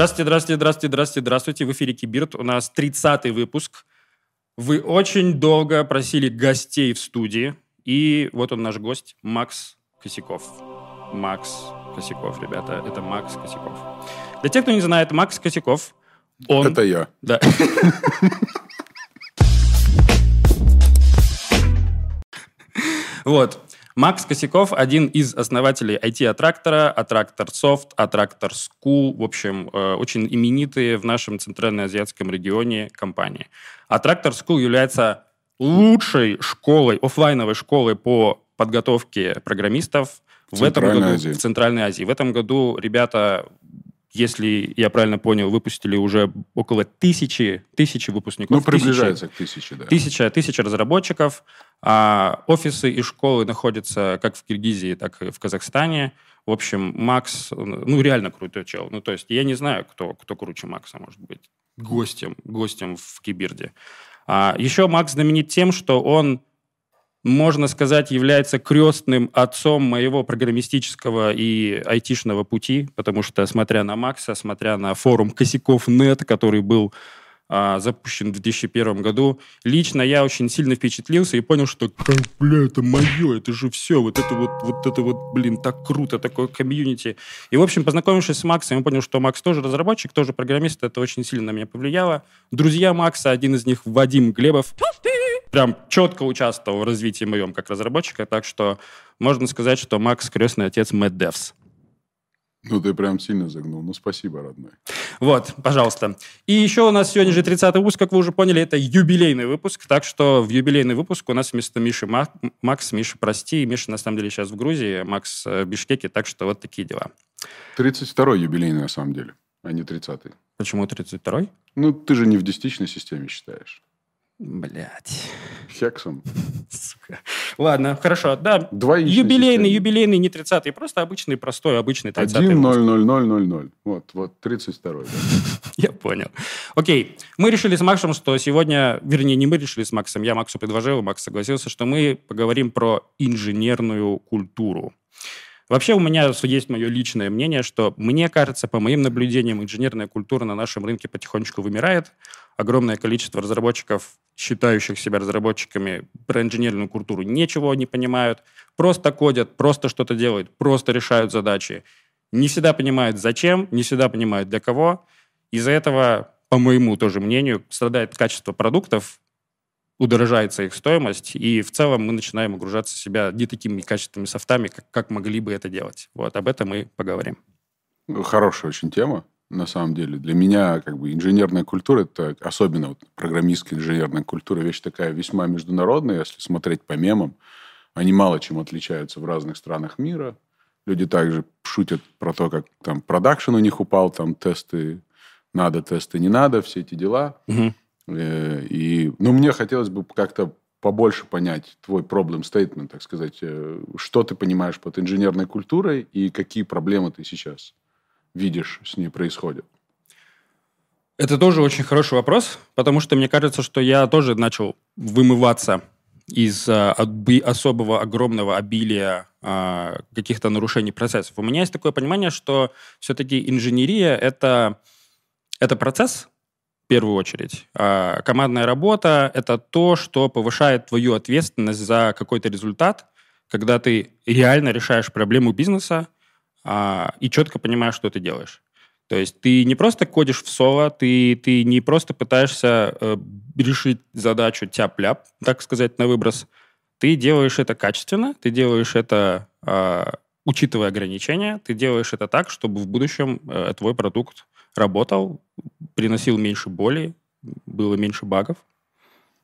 Здравствуйте, здравствуйте, здравствуйте, здравствуйте, здравствуйте. В эфире Кибирт. У нас 30-й выпуск. Вы очень долго просили гостей в студии. И вот он наш гость, Макс Косяков. Макс Косяков, ребята. Это Макс Косяков. Для тех, кто не знает, Макс Косяков, он... Это я. Да. Вот. Макс Косяков, один из основателей IT-аттрактора, Аттрактор Софт, Аттрактор School, в общем, э, очень именитые в нашем центральноазиатском регионе компании. Аттрактор School является лучшей школой, офлайновой школой по подготовке программистов в этом году Азии. в Центральной Азии. В этом году ребята если я правильно понял, выпустили уже около тысячи, тысячи выпускников. Ну, приближается тысячи, к тысяче, да. Тысяча, тысяча разработчиков. А офисы и школы находятся как в Киргизии, так и в Казахстане. В общем, Макс, ну, реально крутой чел. Ну, то есть я не знаю, кто, кто круче Макса может быть. Гостем, гостем в Кибирде. А еще Макс знаменит тем, что он можно сказать, является крестным отцом моего программистического и айтишного пути, потому что, смотря на Макса, смотря на форум Косяков.нет, который был запущен в 2001 году, лично я очень сильно впечатлился и понял, что, бля, это мое, это же все, вот это вот, вот это вот, блин, так круто, такое комьюнити. И, в общем, познакомившись с Максом, я понял, что Макс тоже разработчик, тоже программист, это очень сильно на меня повлияло. Друзья Макса, один из них Вадим Глебов, прям четко участвовал в развитии моем как разработчика, так что можно сказать, что Макс крестный отец Mad Devs. Ну, ты прям сильно загнул. Ну, спасибо, родной. Вот, пожалуйста. И еще у нас сегодня же 30-й выпуск, как вы уже поняли, это юбилейный выпуск, так что в юбилейный выпуск у нас вместо Миши Мак- Макс, Миша, прости, Миша на самом деле сейчас в Грузии, Макс э, в Бишкеке, так что вот такие дела. 32-й юбилейный, на самом деле, а не 30-й. Почему 32-й? Ну, ты же не в десятичной системе считаешь. Блять. Хексом. Сука. Ладно, хорошо, да. Двоичной Юбилейный, системе. юбилейный, не 30-й, просто обычный, простой, обычный 30-й. 1, выпуск. 0, 0, 0, 0, 0. Вот, вот, 32-й. да. Я понял. Окей. Мы решили с Максом, что сегодня... Вернее, не мы решили с Максом, я Максу предложил, Макс согласился, что мы поговорим про инженерную культуру. Вообще у меня есть мое личное мнение, что мне кажется, по моим наблюдениям, инженерная культура на нашем рынке потихонечку вымирает. Огромное количество разработчиков, считающих себя разработчиками, про инженерную культуру ничего не понимают. Просто кодят, просто что-то делают, просто решают задачи. Не всегда понимают, зачем, не всегда понимают, для кого. Из-за этого, по моему тоже мнению, страдает качество продуктов, удорожается их стоимость, и в целом мы начинаем огружаться себя не такими качественными софтами, как, как могли бы это делать. Вот, об этом мы поговорим. Хорошая очень тема, на самом деле. Для меня как бы инженерная культура, это особенно вот, программистская инженерная культура, вещь такая весьма международная, если смотреть по мемам. Они мало чем отличаются в разных странах мира. Люди также шутят про то, как там продакшн у них упал, там тесты надо, тесты не надо, все эти дела. Э, И, ну, мне хотелось бы как-то побольше понять твой проблем statement, так сказать. Э, Что ты понимаешь под инженерной культурой и какие проблемы ты сейчас видишь с ней происходят? Это тоже очень хороший вопрос, потому что мне кажется, что я тоже начал вымываться из а, особого огромного обилия а, каких-то нарушений процессов. У меня есть такое понимание, что все-таки инженерия это, это процесс, в первую очередь. А командная работа – это то, что повышает твою ответственность за какой-то результат, когда ты реально решаешь проблему бизнеса а, и четко понимаешь, что ты делаешь. То есть ты не просто кодишь в соло, ты, ты не просто пытаешься э, решить задачу тяп-ляп, так сказать, на выброс. Ты делаешь это качественно, ты делаешь это, э, учитывая ограничения, ты делаешь это так, чтобы в будущем э, твой продукт работал, приносил меньше боли, было меньше багов.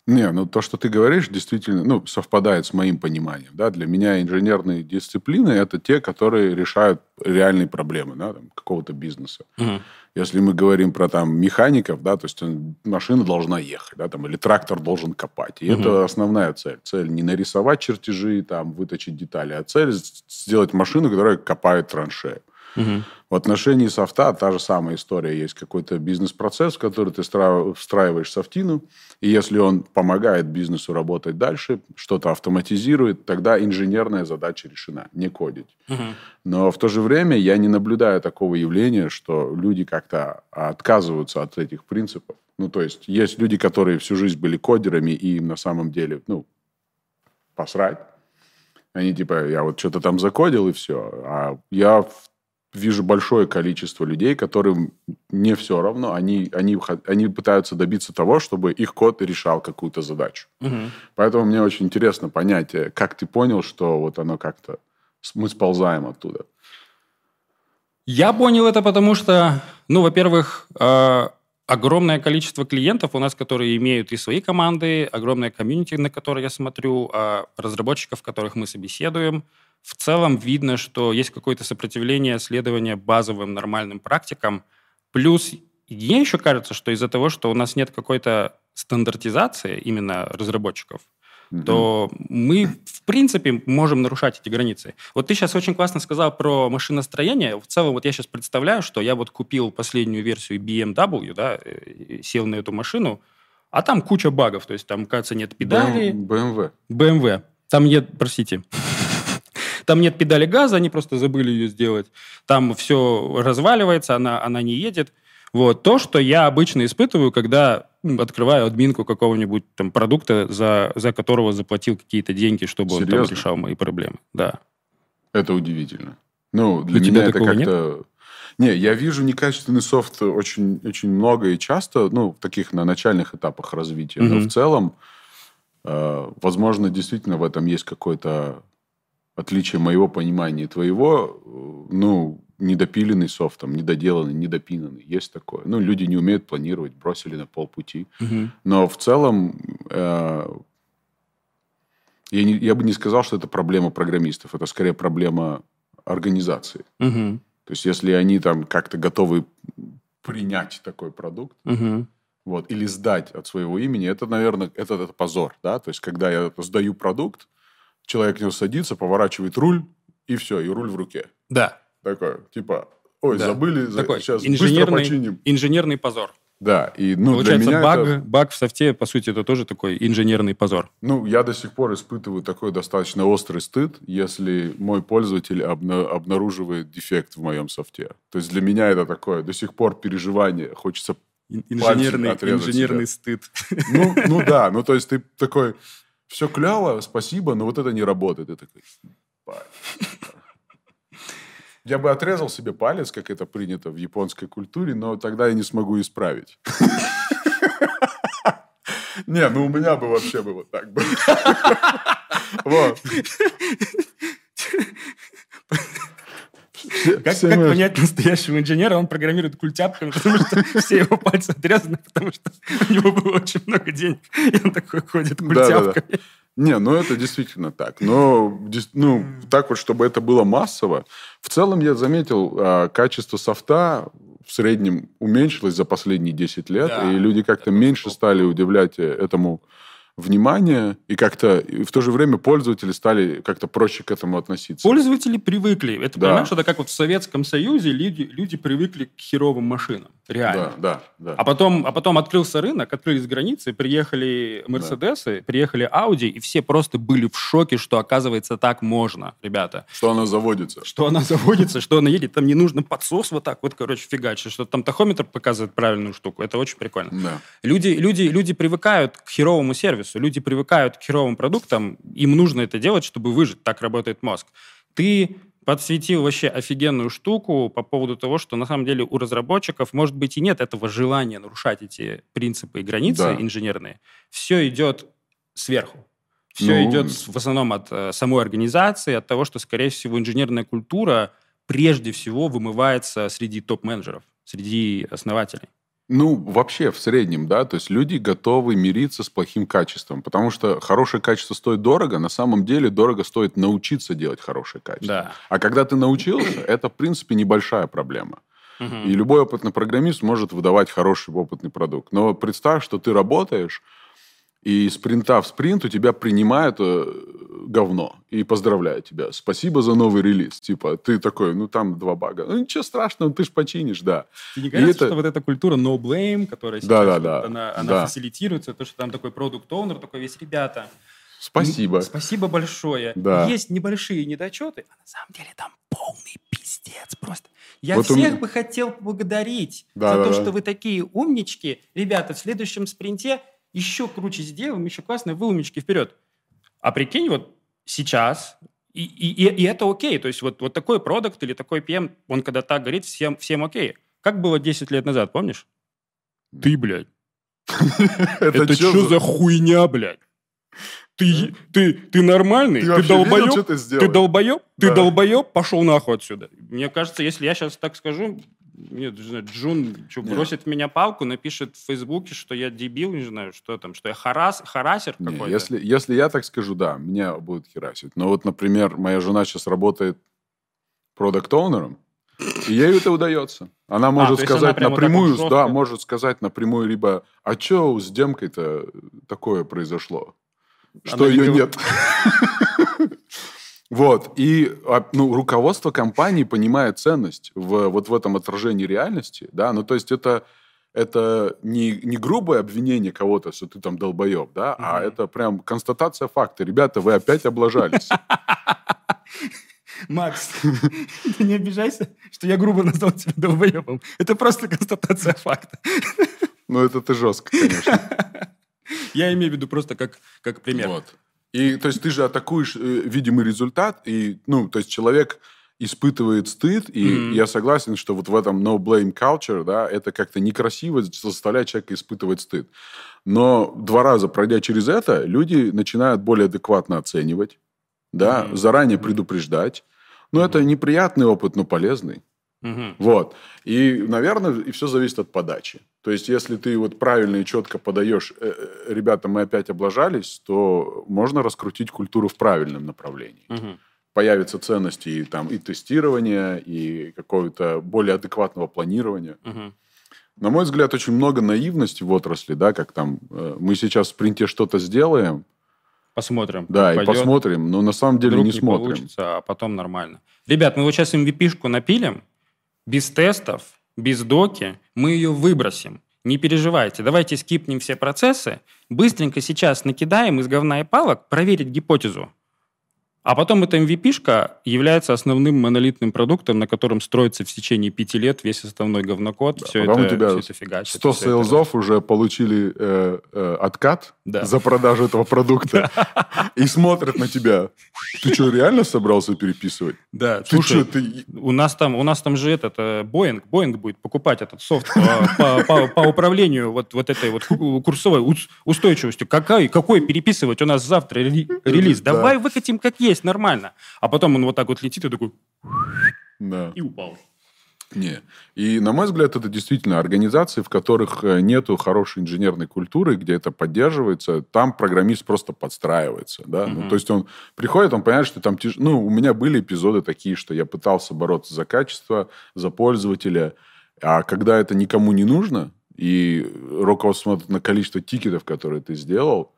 Не, ну то, что ты говоришь, действительно ну, совпадает с моим пониманием. Да? Для меня инженерные дисциплины – это те, которые решают реальные проблемы да, там, какого-то бизнеса. Мгм. Если мы говорим про там механиков, да, то есть машина должна ехать, да, там, или трактор должен копать. И Мгм. это основная цель. Цель не нарисовать чертежи, там, выточить детали, а цель сделать машину, которая копает траншею. Угу. В отношении софта та же самая история. Есть какой-то бизнес-процесс, в который ты встраиваешь софтину, и если он помогает бизнесу работать дальше, что-то автоматизирует, тогда инженерная задача решена, не кодить. Угу. Но в то же время я не наблюдаю такого явления, что люди как-то отказываются от этих принципов. Ну, то есть есть люди, которые всю жизнь были кодерами, и им на самом деле, ну, посрать. Они типа, я вот что-то там закодил, и все. А я вижу большое количество людей, которым не все равно. Они, они, они пытаются добиться того, чтобы их код решал какую-то задачу. Угу. Поэтому мне очень интересно понять, э, как ты понял, что вот оно как-то... Мы сползаем оттуда. Я понял это потому, что, ну, во-первых, э, огромное количество клиентов у нас, которые имеют и свои команды, огромное комьюнити, на которое я смотрю, э, разработчиков, которых мы собеседуем – в целом видно, что есть какое-то сопротивление следования базовым нормальным практикам. Плюс мне еще кажется, что из-за того, что у нас нет какой-то стандартизации именно разработчиков, mm-hmm. то мы, в принципе, можем нарушать эти границы. Вот ты сейчас очень классно сказал про машиностроение. В целом, вот я сейчас представляю, что я вот купил последнюю версию BMW, да, сел на эту машину, а там куча багов. То есть там, кажется, нет педали. BMW. BMW. Там нет, простите, там нет педали газа, они просто забыли ее сделать. Там все разваливается, она, она не едет. Вот. То, что я обычно испытываю, когда открываю админку какого-нибудь там продукта, за, за которого заплатил какие-то деньги, чтобы Серьезно? он там решал мои проблемы. Да. Это удивительно. Ну, для У меня это как-то... Нет? Не, я вижу некачественный софт очень, очень много и часто, ну, в таких на начальных этапах развития. Mm-hmm. Но в целом, э, возможно, действительно в этом есть какой-то отличие моего понимания и твоего, э, ну, недопиленный софтом, недоделанный, недопинанный. Есть такое. Ну, люди не умеют планировать, бросили на полпути. Угу. Но в целом э, я, не, я бы не сказал, что это проблема программистов. Это скорее проблема организации. Угу. То есть, если они там как-то готовы принять такой продукт, угу. вот, или сдать от своего имени, это, наверное, это, это позор, да. То есть, когда я сдаю продукт, человек него садится, поворачивает руль, и все, и руль в руке. Да. Такое, типа, ой, да. забыли, Такой сейчас быстро починим. Инженерный позор. Да, и ну, Получается, для меня баг, это... баг в софте, по сути, это тоже такой инженерный позор. Ну, я до сих пор испытываю такой достаточно острый стыд, если мой пользователь обна- обнаруживает дефект в моем софте. То есть для меня это такое до сих пор переживание. Хочется инженерный, инженерный себя. стыд. Ну, ну да, ну то есть ты такой, все клево, спасибо, но вот это не работает. И такой, я бы отрезал себе палец, как это принято в японской культуре, но тогда я не смогу исправить. Не, ну у меня бы вообще бы вот так было. Вот. Как, как понять настоящего инженера? Он программирует культяпками, потому что все его пальцы отрезаны, потому что у него было очень много денег, и он такой ходит культяпками. Да, да, да. Не, ну это действительно так. Но ну, так вот, чтобы это было массово. В целом я заметил, а, качество софта в среднем уменьшилось за последние 10 лет, да, и люди как-то меньше стали удивлять э, этому внимание, и как-то и в то же время пользователи стали как-то проще к этому относиться. Пользователи привыкли. Это, да. понимаешь, это как вот в Советском Союзе люди, люди привыкли к херовым машинам. Реально. Да, да, да. А потом, а потом открылся рынок, открылись границы, приехали Мерседесы, да. приехали Ауди, и все просто были в шоке, что, оказывается, так можно, ребята. Что она заводится. Что она заводится, что она едет. Там не нужно подсос вот так вот, короче, фигачить, что там тахометр показывает правильную штуку. Это очень прикольно. Да. Люди, люди, люди привыкают к херовому сервису, люди привыкают к херовым продуктам, им нужно это делать, чтобы выжить. Так работает мозг. Ты подсветил вообще офигенную штуку по поводу того, что на самом деле у разработчиков, может быть, и нет этого желания нарушать эти принципы и границы да. инженерные. Все идет сверху. Все ну... идет в основном от э, самой организации, от того, что, скорее всего, инженерная культура прежде всего вымывается среди топ-менеджеров, среди основателей. Ну, вообще, в среднем, да, то есть люди готовы мириться с плохим качеством, потому что хорошее качество стоит дорого, на самом деле дорого стоит научиться делать хорошее качество. Да. А когда ты научился, это, в принципе, небольшая проблема. И любой опытный программист может выдавать хороший опытный продукт. Но представь, что ты работаешь, и спринта в спринт у тебя принимают э, говно и поздравляют тебя. Спасибо за новый релиз. Типа, ты такой, ну там два бага. Ну ничего страшного, ты ж починишь, да. И не кажется, это... что вот эта культура no blame, которая сейчас да, да, да. Она, она да. фасилитируется, то, что там такой продукт оунер такой весь, ребята, Спасибо. Спасибо большое. Да. Есть небольшие недочеты, а на самом деле там полный пиздец просто. Я Вот у всех меня- бы хотел поблагодарить Да, за да, то, да. что вы такие умнички. Ребята, в следующем спринте еще круче сделаем, еще классные вы умнички вперед. А прикинь, вот сейчас, и, и, и- это окей, то есть вот, вот такой продукт или такой PM, он когда так говорит, всем, всем окей. Как было 10 лет назад, помнишь? Ты, блядь. Это, что за хуйня, блядь? Ты, ты, ты нормальный? Ты Ты, видел, долбоеб? ты Ты долбоеб? Ты долбоеб? Пошел нахуй отсюда. Мне кажется, если я сейчас так скажу, нет, не знаю, Джун что, бросит в меня палку, напишет в Фейсбуке, что я дебил, не знаю, что там, что я харас, харасер какой-то. если, если я так скажу, да, меня будут херасить. Но вот, например, моя жена сейчас работает продакт-оунером, и ей это удается. Она может А, есть она сказать так напрямую, вот да, может сказать напрямую, либо, а что с демкой-то такое произошло? Что Она ее гов- нет. Вот. И а, ну, руководство компании понимает ценность в, вот в этом отражении реальности. Да? Ну, то есть это, это не, не грубое обвинение кого-то, что ты там долбоеб, да? а Мгм. это прям констатация факта. Ребята, вы опять облажались. Макс, ты не обижайся, что я грубо назвал тебя долбоебом. Это просто констатация факта. Ну, это ты жестко, конечно. Я имею в виду просто как, как пример. Вот. И то есть ты же атакуешь э, видимый результат, и, ну, то есть человек испытывает стыд, и Мгм. я согласен, что вот в этом no blame culture, да, это как-то некрасиво заставлять человека испытывать стыд. Но два раза пройдя через это, люди начинают более адекватно оценивать, да, Мгм. заранее предупреждать. Но это неприятный опыт, но полезный. Мгм. Вот. И, наверное, и все зависит от подачи. То есть, если ты вот правильно и четко подаешь, «Э, э, ребята, мы опять облажались, то можно раскрутить культуру в правильном направлении. Мгм. Появятся ценности и, там, и тестирования, и какого-то более адекватного планирования. Мгм. На мой взгляд, очень много наивности в отрасли, да, как там э, мы сейчас в спринте что-то сделаем, Посмотрим. да, и пойдет. посмотрим, но на самом деле Вдруг не смотрим. получится, а потом нормально. Ребят, мы вот сейчас MVP-шку напилим, без тестов, без доки, мы ее выбросим. Не переживайте, давайте скипнем все процессы, быстренько сейчас накидаем из говна и палок проверить гипотезу. А потом эта MVP-шка является основным монолитным продуктом, на котором строится в течение пяти лет весь основной говнокод. Да, все, это, у тебя все это фигачит. 100 всё это- сейлзов уже получили э, э, откат Да. за продажу этого продукта и смотрят на тебя. Ты что, реально собрался переписывать? Да, слушай, ты... У нас там, у нас там же этот э, Боинг, Боинг будет покупать этот софт по, управлению вот, вот этой вот ку- курсовой ус- устойчивостью. Какой, какой переписывать у нас завтра рели- релиз? Да. Давай выкатим как есть, нормально. А потом он вот так вот летит и такой Да. и упал. Не. И, на мой взгляд, это действительно организации, в которых э, нету хорошей инженерной культуры, где это поддерживается, там программист просто подстраивается, да. Ну, Мгм. то есть он приходит, он понимает, что там... тяж- Ну, у меня были эпизоды такие, что я пытался бороться за качество, за пользователя, а когда это никому не нужно, и руководство смотрит на количество тикетов, которые ты сделал,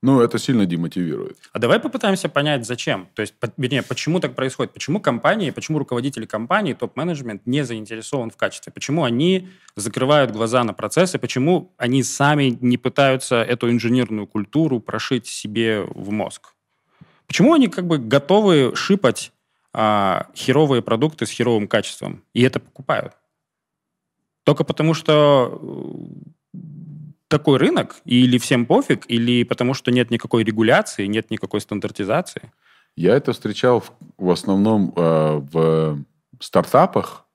ну, это сильно демотивирует. А давай попытаемся понять, зачем. То есть, вернее, почему так происходит. Почему компании, почему руководители компании, топ-менеджмент не заинтересован в качестве. Почему они закрывают глаза на процессы, почему они сами не пытаются эту инженерную культуру прошить себе в мозг. Почему они как бы готовы шипать а, херовые продукты с херовым качеством и это покупают? Только потому, что э, такой рынок, или всем пофиг, или потому что нет никакой регуляции, нет никакой стандартизации. Я это встречал в, в основном э, в стартапах,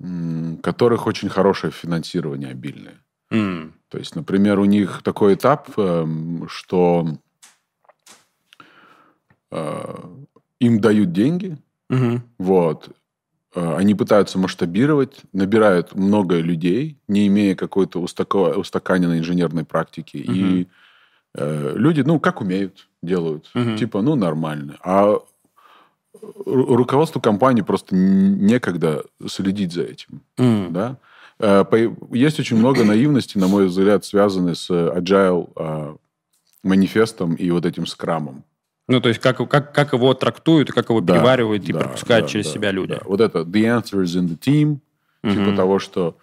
м, которых очень хорошее финансирование обильное. М, То есть, например, у них такой этап, эм, что э, им дают деньги, мгм, вот, э, они пытаются масштабировать, набирают много людей, не имея какой-то устако- устаканенной инженерной практики. И э, люди, ну, как умеют, делают. Мгм. Типа, ну, нормально. А ру- руководству компании просто некогда следить за этим. м, Да? Э, Есть очень много наивности, на мой взгляд, связанной с agile э, манифестом и вот этим скрамом. Ну, то есть как, как, как его трактуют, как его Да, переваривают и да, пропускают да, через да, себя люди. да. Вот это the answer is in the team, типа Мгм. того, что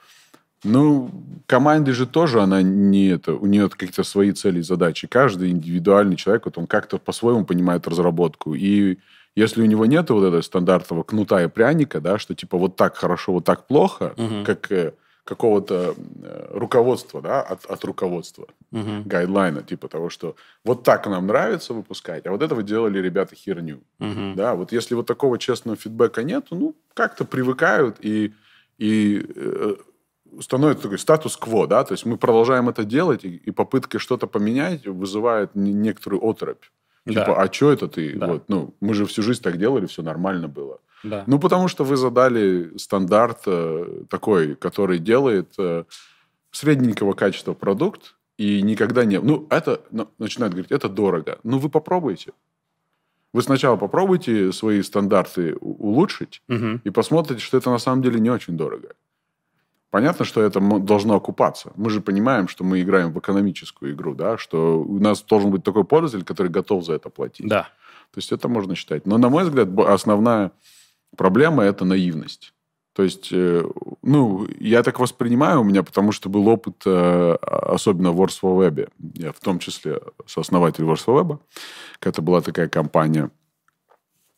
ну, команды же тоже, она не это, у нее какие-то свои цели и задачи. Каждый индивидуальный человек, вот он как-то по-своему понимает разработку. И если у него нет вот этого стандартного кнута и пряника, да, что типа вот так хорошо, вот так плохо, Мгм. как э, какого-то э, руководства, да, от, от руководства, Мгм. гайдлайна, типа того, что вот так нам нравится выпускать, а вот это вы делали ребята херню. Мгм. Да, вот если вот такого честного фидбэка нету, ну, как-то привыкают и, и э, становится такой статус-кво, да, то есть мы продолжаем это делать, и, и попытка что-то поменять вызывает не- некоторую оторопь. Да. Типа, а что это ты? Да. Вот, ну, мы же всю жизнь так делали, все нормально было. Да. Ну, потому что вы задали стандарт э, такой, который делает э, средненького качества продукт, и никогда не... Ну, это... ну, начинают говорить, это дорого. Ну, вы попробуйте. Вы сначала попробуйте свои стандарты улучшить, Мгм. и посмотрите, что это на самом деле не очень дорого. Понятно, что это должно окупаться. Мы же понимаем, что мы играем в экономическую игру, да, что у нас должен быть такой пользователь, который готов за это платить. Да. То есть это можно считать. Но, на мой взгляд, основная проблема – это наивность. То есть, э, ну, я так воспринимаю у меня, потому что был опыт, э, особенно в Wars for. Я в том числе сооснователь Wars for Web. Это была такая компания.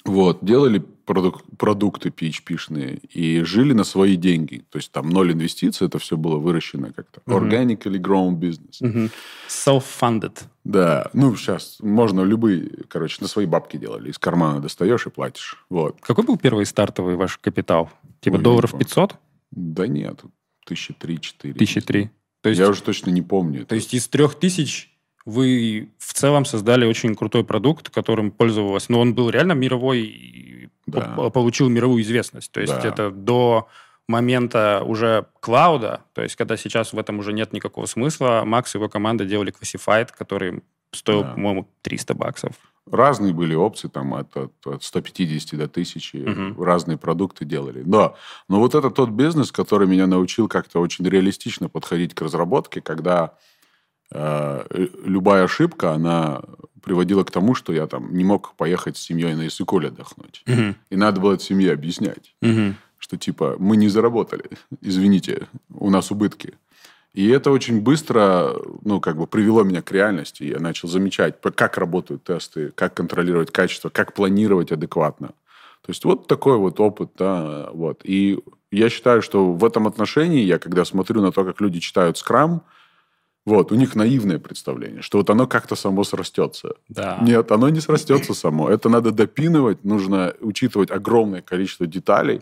Вот, делали продук- продукты PHP-шные и жили на свои деньги. То есть там ноль инвестиций, это все было выращено как-то. Мгм. Organically grown business. Мгм. Self-funded. Да, ну, сейчас можно любые, короче, на свои бабки делали. Из кармана достаешь и платишь. Вот. Какой был первый стартовый ваш капитал? Типа Ой, долларов не помню. 500? Да нет, тысячи три-четыре. Тысячи три. То есть, Я уже точно не помню. то есть из трех тысяч вы в целом создали очень крутой продукт, которым пользовалась. Но он был реально мировой Да. по- получил мировую известность. То есть Да. это до момента уже клауда, то есть когда сейчас в этом уже нет никакого смысла, Макс и его команда делали Classified, который стоил, Да. по-моему, 300 баксов. Разные были опции, там, от, от, от 150 до 1000. Мгм. Разные продукты делали. Да, но вот это тот бизнес, который меня научил как-то очень реалистично подходить к разработке, когда любая ошибка, она приводила к тому, что я там не мог поехать с семьей на Иссыкуле отдохнуть. Мгм. И надо было семье объяснять. Мгм. что типа мы не заработали, извините, у нас убытки. И это очень быстро, ну, как бы привело меня к реальности. Я начал замечать, как работают тесты, как контролировать качество, как планировать адекватно. То есть вот такой вот опыт, да, вот. И я считаю, что в этом отношении, я когда смотрю на то, как люди читают скрам, вот, у них наивное представление, что вот оно как-то само срастется. Да. Нет, оно не срастется само. Это надо допинывать, нужно учитывать огромное количество деталей.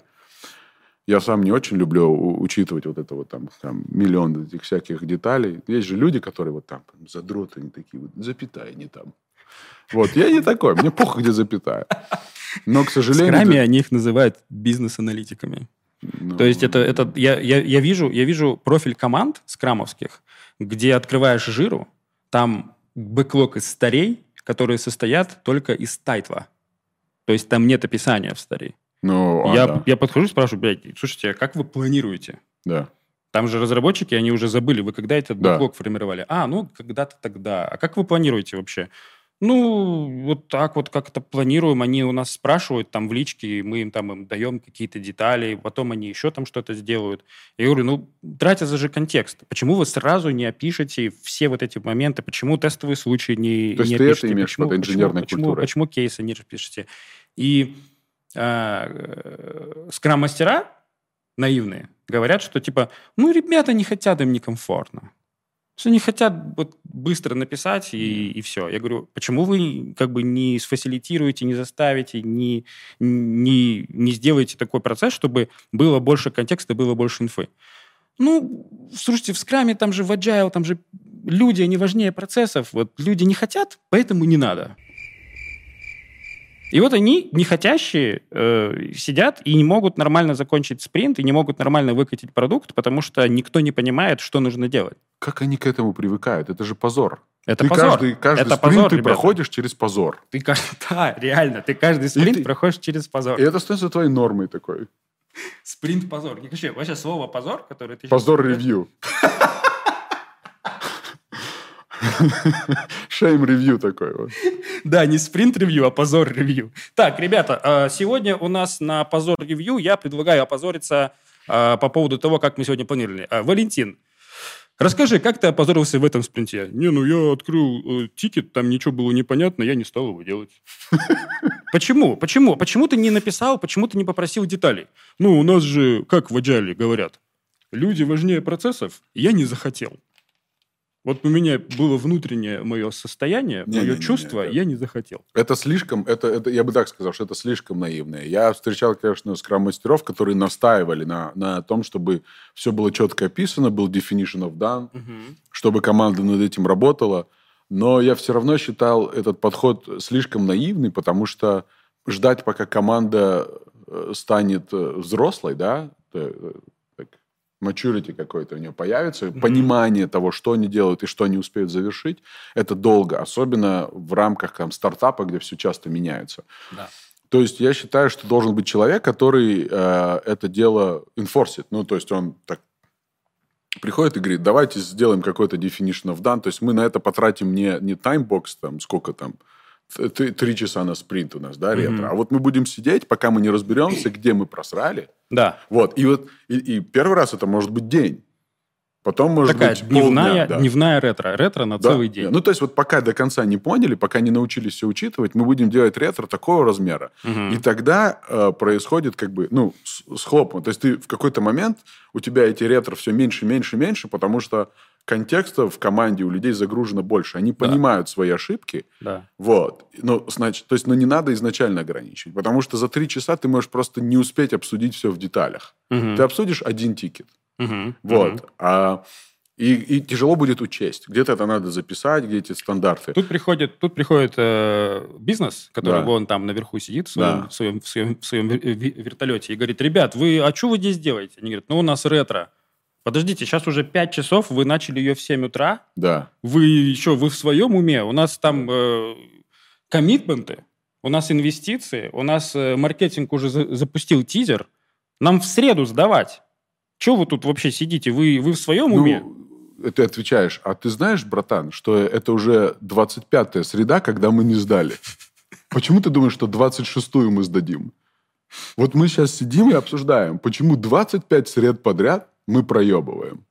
Я сам не очень люблю учитывать вот это вот там, там миллион этих всяких деталей. Есть же люди, которые вот там, там задроты, они такие вот, запятая не там. Вот, я не такой, мне похуй, где запятая. Но, к сожалению... скраме это- они их называют бизнес-аналитиками. ну, То есть это, это я, я, я, вижу, я вижу профиль команд скрамовских, где открываешь жиру, там бэклог из старей, которые состоят только из тайтла. То есть там нет описания в старей. Ну, а, я, да, я подхожу и спрашиваю, блядь, слушайте, а как вы планируете? да. Там же разработчики, они уже забыли, вы когда этот Да. бэклог формировали? А, ну, когда-то тогда. А как вы планируете вообще? Ну, вот так вот как-то планируем. Они у нас спрашивают там в личке, мы им там им даем какие-то детали, потом они еще там что-то сделают. Я говорю, ну, тратится же контекст. Почему вы сразу не опишете все вот эти моменты? Почему тестовые случаи не, То есть не ты это имеешь почему, под инженерной почему, культурой? Почему, почему кейсы не распишете? И э, скрам-мастера наивные говорят, что типа, ну, ребята не хотят, им некомфортно. Что они хотят вот быстро написать и, и все. Я говорю, почему вы как бы не сфасилитируете, не заставите, не, не, не сделаете такой процесс, чтобы было больше контекста, было больше инфы? Ну, слушайте, в скраме там же в agile, там же люди, они важнее процессов. Вот люди не хотят, поэтому не надо. И вот они, нехотящие, э, сидят и не могут нормально закончить спринт, и не могут нормально выкатить продукт, потому что никто не понимает, что нужно делать. Как они к этому привыкают? Это же позор. Это ты позор. каждый, каждый Это спринт позор, ты ребята. проходишь через позор. Ты, да, реально, ты каждый спринт ты- проходишь через позор. И это становится твоей нормой такой. Спринт-позор. Не вообще, вообще слово позор, которое ты... Позор ревью. Shame-ревью такой вот. Да, не спринт-ревью, а позор-ревью. Так, ребята, а, сегодня у нас на позор-ревью я предлагаю опозориться а, по поводу того, как мы сегодня планировали. А, Валентин, расскажи, как ты опозорился в этом спринте? Не, ну я открыл э, тикет, там ничего было непонятно, я не стал его делать. Почему? Почему? Почему ты не написал, почему ты не попросил деталей? Ну, у нас же, как в Agile говорят, люди важнее процессов, я не захотел. Вот у меня было внутреннее мое состояние, Не, мое не, не, чувство, не, я не захотел. Это слишком, это, это, я бы так сказал, что это слишком наивное. Я встречал, конечно, скрам-мастеров, которые настаивали на, на том, чтобы все было четко описано, был definition of done, чтобы команда над этим работала. Но я все равно считал этот подход слишком наивный, потому что ждать, пока команда э, станет э, взрослой, да, э, maturity какой-то у нее появится, понимание того, что они делают и что они успеют завершить, это долго, особенно в рамках там, стартапа, где все часто меняется. Да. То есть я считаю, что должен быть человек, который э, это дело инфорсит. Ну, то есть он так приходит и говорит, давайте сделаем какой-то definition of done. То есть мы на это потратим не, не таймбокс, там, сколько там, три часа на спринт у нас, да, ретро. А вот мы будем сидеть, пока мы не разберемся, где мы просрали. Да. Вот. И вот и, и первый раз это может быть день. Потом может Такая быть полдня, дневная, да. дневная ретро. Ретро на Да, целый да. день. Ну, то есть вот пока до конца не поняли, пока не научились все учитывать, мы будем делать ретро такого размера. Мгм. И тогда э, происходит как бы, ну, с, схлопом. То есть ты в какой-то момент, у тебя эти ретро все меньше, меньше, меньше, потому что контекста в команде у людей загружено больше. Они понимают свои ошибки, Да. вот. Ну, значит, то есть, ну, не надо изначально ограничивать, потому что за три часа ты можешь просто не успеть обсудить все в деталях. Мгм. Ты обсудишь один тикет, Мгм. вот. Мгм. А, и, и тяжело будет учесть. Где-то это надо записать, где эти стандарты. Тут приходит, тут приходит э, бизнес, который Да. вон там наверху сидит в своем, Да. в своем, в своем, в своем вертолете и говорит, ребят, вы, а что вы здесь делаете? Они говорят, ну у нас ретро. Подождите, сейчас уже 5 часов, вы начали ее в 7 утра, Да. вы еще, вы в своем уме, у нас там э, коммитменты, у нас инвестиции, у нас э, маркетинг уже за- запустил тизер, нам в среду сдавать. Че вы тут вообще сидите? Вы, вы в своем уме? Ну, ты отвечаешь, а ты знаешь, братан, что это уже 25-я среда, когда мы не сдали? Почему ты думаешь, что 26-ю мы сдадим? Вот мы сейчас сидим и обсуждаем, почему 25 сред подряд мы проебываем.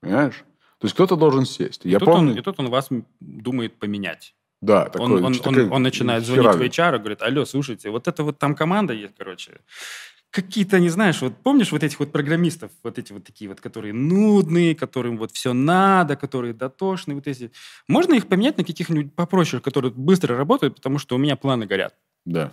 Понимаешь? То есть кто-то должен сесть. И Я тут помню... он, и тут он вас думает поменять. Да, такой, Он, он, такой он- он начинает звонить херавый. в HR и говорит, алло, слушайте, вот это вот там команда есть, короче. Какие-то, не знаешь, вот помнишь вот этих вот программистов, вот эти вот такие вот, которые нудные, которым вот все надо, которые дотошные, вот эти. Можно их поменять на каких-нибудь попроще, которые быстро работают, потому что у меня планы горят. Да.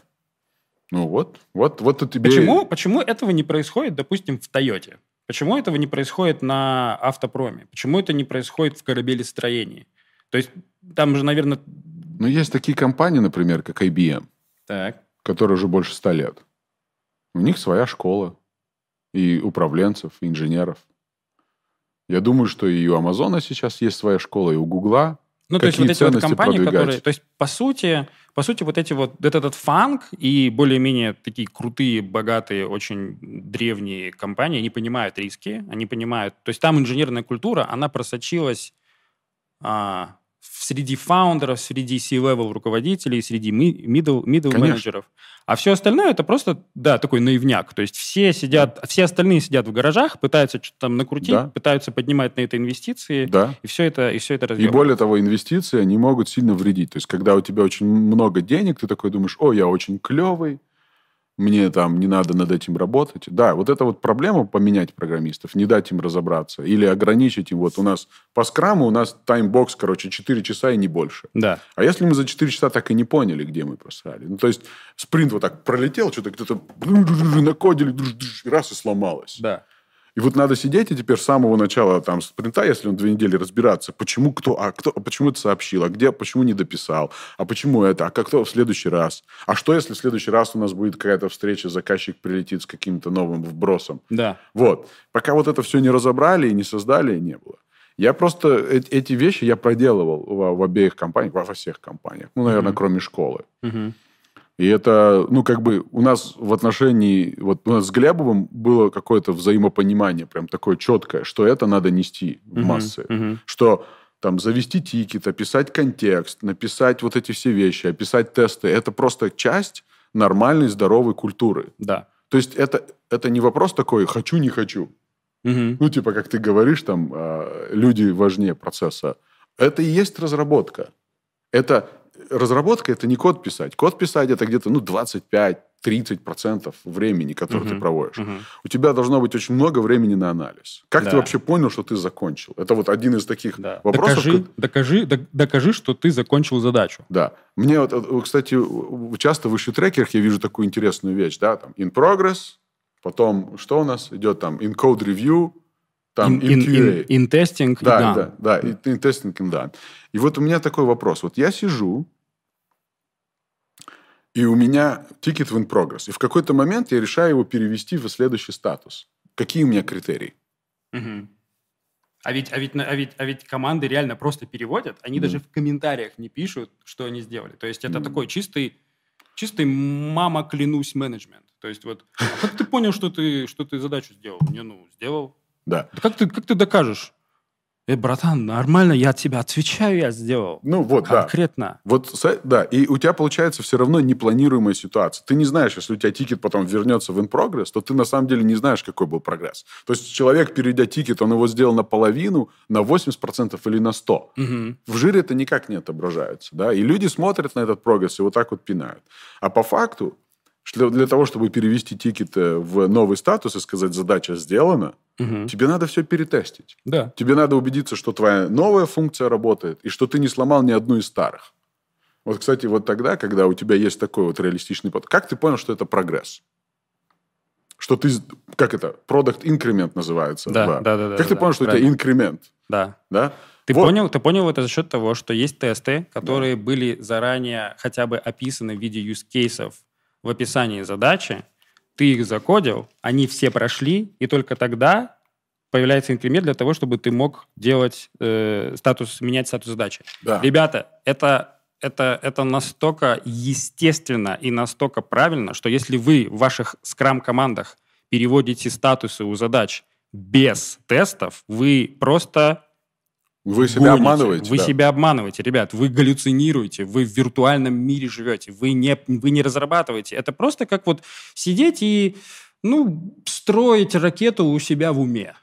Ну вот, вот, вот у тебя... Почему, почему этого не происходит, допустим, в Тойоте? Почему этого не происходит на автопроме? Почему это не происходит в корабелестроении? То есть там же, наверное... Ну, есть такие компании, например, как IBM, Так. которые уже больше ста лет. У них своя школа. И управленцев, и инженеров. Я думаю, что и у Амазона сейчас есть своя школа, и у Гугла. Ну, то есть Какие вот эти вот компании, продвигать? которые... То есть, по сути, по сути, вот эти вот... вот этот фанк и более-менее такие крутые, богатые, очень древние компании, они понимают риски, они понимают... То есть там инженерная культура, она просочилась а, среди фаундеров, среди C-level руководителей, среди middle, middle менеджеров. А все остальное это просто, да, такой наивняк. То есть все сидят, все остальные сидят в гаражах, пытаются что-то там накрутить, Да. пытаются поднимать на это инвестиции, Да. и все это, и все это И более того, инвестиции, они могут сильно вредить. То есть, когда у тебя очень много денег, ты такой думаешь, о, я очень клевый, мне там не надо над этим работать. Да, вот это вот проблема поменять программистов, не дать им разобраться. Или ограничить им. Вот у нас по скраму у нас таймбокс, короче, 4 часа и не больше. Да. А если мы за 4 часа так и не поняли, где мы просрали? Ну, то есть, спринт вот так пролетел, что-то где-то накодили, раз и сломалось. Да. И вот надо сидеть и теперь с самого начала там спринта, если он две недели разбираться, почему кто, а кто, а почему это сообщил, а где, почему не дописал, а почему это, а как кто в следующий раз, а что если в следующий раз у нас будет какая-то встреча, заказчик прилетит с каким-то новым вбросом. Да. Вот. Пока вот это все не разобрали и не создали, не было. Я просто э- эти вещи я проделывал в, в обеих компаниях, во, всех компаниях. Ну, наверное, Мгм. кроме школы. Мгм. И это, ну, как бы у нас в отношении, вот у нас с Глебовым было какое-то взаимопонимание прям такое четкое, что это надо нести в массы. Мгм. Что там, завести тикет, описать контекст, написать вот эти все вещи, описать тесты. Это просто часть нормальной, здоровой культуры. Да. То есть это, это не вопрос такой «хочу, не хочу». Мгм. Ну, типа, как ты говоришь, там, э, люди важнее процесса. Это и есть разработка. Это разработка – это не код писать. Код писать – это где-то, ну, 25-30% времени, которое ты Мгм. проводишь. Мгм. У тебя должно быть очень много времени на анализ. Как Да. ты вообще понял, что ты закончил? Это вот один из таких Да. вопросов. Докажи, ко- докажи, док- докажи, что ты закончил задачу. Да. Мне вот, кстати, часто в issue-трекерах я вижу такую интересную вещь, да, там, in progress, потом, что у нас идет там, in code review, там, in, in, in, in- in testing и Да, done. да, да, и in testing and done. И вот у меня такой вопрос. Вот я сижу, и у меня тикет в in progress. И в какой-то момент я решаю его перевести в следующий статус. Какие у меня критерии? Мгм. А ведь, а, ведь, а, ведь, а ведь команды реально просто переводят, они Мгм. даже в комментариях не пишут, что они сделали. То есть это Мгм. такой чистый, чистый мама клянусь менеджмент. То есть вот, а как ты понял, что ты, что ты задачу сделал? Не, ну, сделал. Да. Да как ты, как ты докажешь? Э, братан, нормально, я от тебя отвечаю, я сделал. Ну вот, да. Конкретно. Вот, с- да, и у тебя получается все равно непланируемая ситуация. Ты не знаешь, если у тебя тикет потом вернется в in progress, то ты на самом деле не знаешь, какой был прогресс. То есть человек, перейдя тикет, он его сделал наполовину, на 80% или на 100%. Мгм. В Джире это никак не отображается. Да? И люди смотрят на этот прогресс и вот так вот пинают. А по факту, что для того, чтобы перевести тикет в новый статус и сказать, задача сделана, Мгм. тебе надо все перетестить. Да. Тебе надо убедиться, что твоя новая функция работает, и что ты не сломал ни одну из старых. Вот, кстати, вот тогда, когда у тебя есть такой вот реалистичный подход, как ты понял, что это прогресс? Что ты, как это, product increment называется? Да, да, да, да, Как ты да, понял, что у тебя правильно. инкремент? Да. Да? Ты Вот. понял, ты понял это за счет того, что есть тесты, которые были заранее хотя бы описаны в виде use кейсов в описании задачи, ты их закодил, они все прошли, и только тогда появляется инкремент для того, чтобы ты мог делать э, статус, менять статус задачи. Да. Ребята, это, это, это настолько естественно и настолько правильно, что если вы в ваших скрам-командах переводите статусы у задач без тестов, вы просто Вы себя гоните. обманываете. Вы да. себя обманываете, ребят. Вы галлюцинируете, вы в виртуальном мире живете, вы не, вы не разрабатываете. Это просто как вот сидеть и, ну, строить ракету у себя в уме.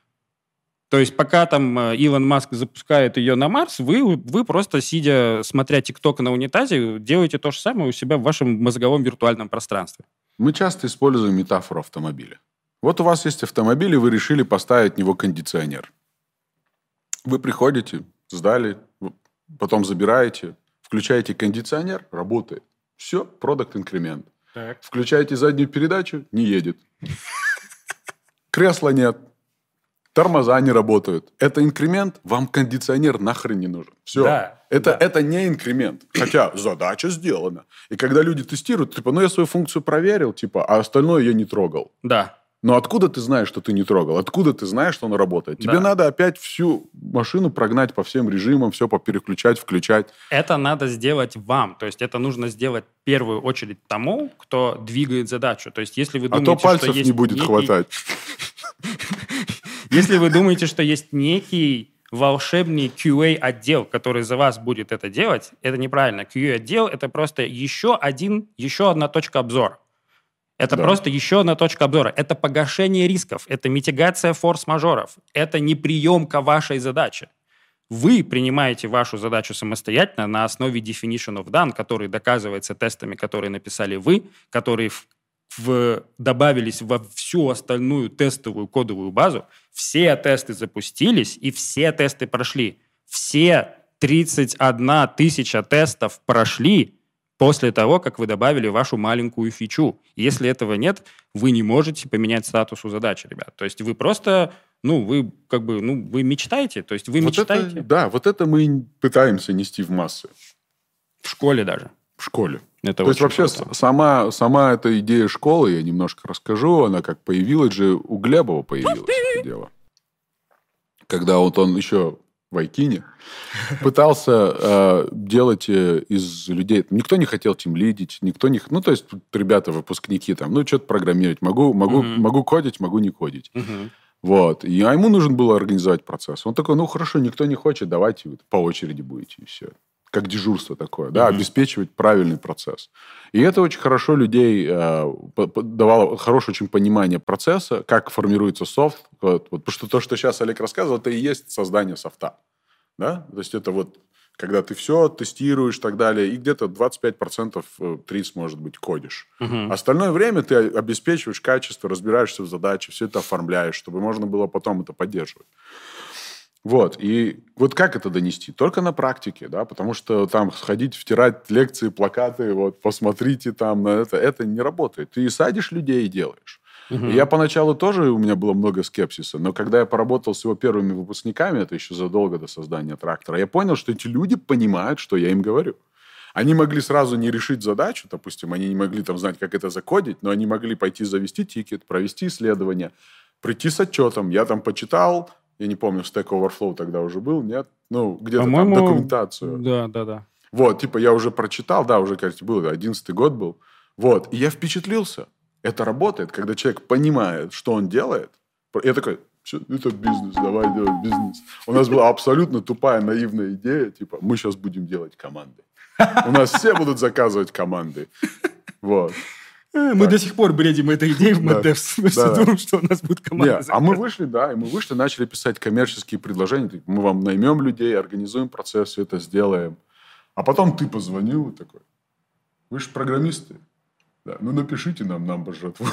То есть пока там э, Илон Маск запускает ее на Марс, вы, вы просто, сидя, смотря ТикТок на унитазе, делаете то же самое у себя в вашем мозговом виртуальном пространстве. Мы часто используем метафору автомобиля. Вот у вас есть автомобиль, и вы решили поставить в него кондиционер. Вы приходите, сдали, потом забираете, включаете кондиционер, работает. Все, продукт инкремент. Включаете заднюю передачу, не едет. Кресла нет. Тормоза не работают. Это инкремент, вам кондиционер нахрен не нужен. Все. Да, это, да. это не инкремент. Хотя задача сделана. И когда люди тестируют, типа, ну я свою функцию проверил, типа, а остальное я не трогал. Да. Но откуда ты знаешь, что ты не трогал? Откуда ты знаешь, что оно работает? Тебе Да. надо опять всю машину прогнать по всем режимам, все попереключать, включать. Это надо сделать вам. То есть это нужно сделать в первую очередь тому, кто двигает задачу. То есть если вы А думаете, то что пальцев есть не будет некий- хватать. Если вы думаете, что есть некий волшебный QA-отдел, который за вас будет это делать, это неправильно. QA-отдел — это просто еще, один, еще одна точка обзора. Это Да. просто еще одна точка обзора. Это погашение рисков, это митигация форс-мажоров, это не приемка вашей задачи. Вы принимаете вашу задачу самостоятельно на основе definition of done, который доказывается тестами, которые написали вы, которые в- в- добавились во всю остальную тестовую кодовую базу. Все тесты запустились, и все тесты прошли. Все 31 тысяча тестов прошли после того, как вы добавили вашу маленькую фичу. Если этого нет, вы не можете поменять статус у задачи, ребят. То есть вы просто, ну, вы как бы, ну, вы мечтаете. То есть вы Вот это, мечтаете да, вот это мы пытаемся нести в массы в школе даже. в школе. Это То есть вообще круто. сама, сама эта идея школы, я немножко расскажу, она как появилась же, у Глебова появилось это дело. Когда вот он еще в Айкине пытался э, делать э, из людей... Никто не хотел тем лидить, никто не... Ну, то есть ребята, выпускники там, ну, что-то программировать. Могу, могу, Мгм. могу кодить, могу не кодить. Мгм. Вот. И а ему нужно было организовать процесс. Он такой, ну, хорошо, никто не хочет, давайте вот по очереди будете, и все. Как дежурство такое, да, mm-hmm. обеспечивать правильный процесс. И это очень хорошо людей э, давало хорошее очень понимание процесса, как формируется софт. Вот, вот, потому что то, что сейчас Олег рассказывал, это и есть создание софта. Да? То есть это вот когда ты все тестируешь и так далее, и где-то 25%, 30% э, может быть, кодишь. Угу. Остальное время ты обеспечиваешь качество, разбираешься в задаче, все это оформляешь, чтобы можно было потом это поддерживать. Вот. И вот как это донести? Только на практике, да, потому что там сходить, втирать лекции, плакаты, вот, посмотрите там на это, это не работает. Ты садишь людей и делаешь. Угу. И я поначалу тоже, у меня было много скепсиса, но когда я поработал с его первыми выпускниками, это еще задолго до создания трактора, я понял, что эти люди понимают, что я им говорю. Они могли сразу не решить задачу, допустим, они не могли там знать, как это закодить, но они могли пойти завести тикет, провести исследование, прийти с отчетом. Я там почитал, я не помню, Stack Overflow тогда уже был, нет? Ну, где-то там документацию. Да, да, да. Вот, типа, я уже прочитал, да, уже, кажется, был, одиннадцатый год был. Вот, и я впечатлился. Это работает, когда человек понимает, что он делает. Я такой, это бизнес, давай делать бизнес. У нас была абсолютно тупая, наивная идея, типа, мы сейчас будем делать команды. У нас все будут заказывать команды. Вот. Э, мы до сих пор бредим этой идеей в MadDevs. Мы все думаем, что у нас будет команда. А мы вышли, да, и мы вышли, начали писать коммерческие предложения. Типа, мы вам наймем людей, организуем процесс, все это сделаем. А потом ты позвонил и такой, вы же программисты. Да, ну напишите нам number жертву.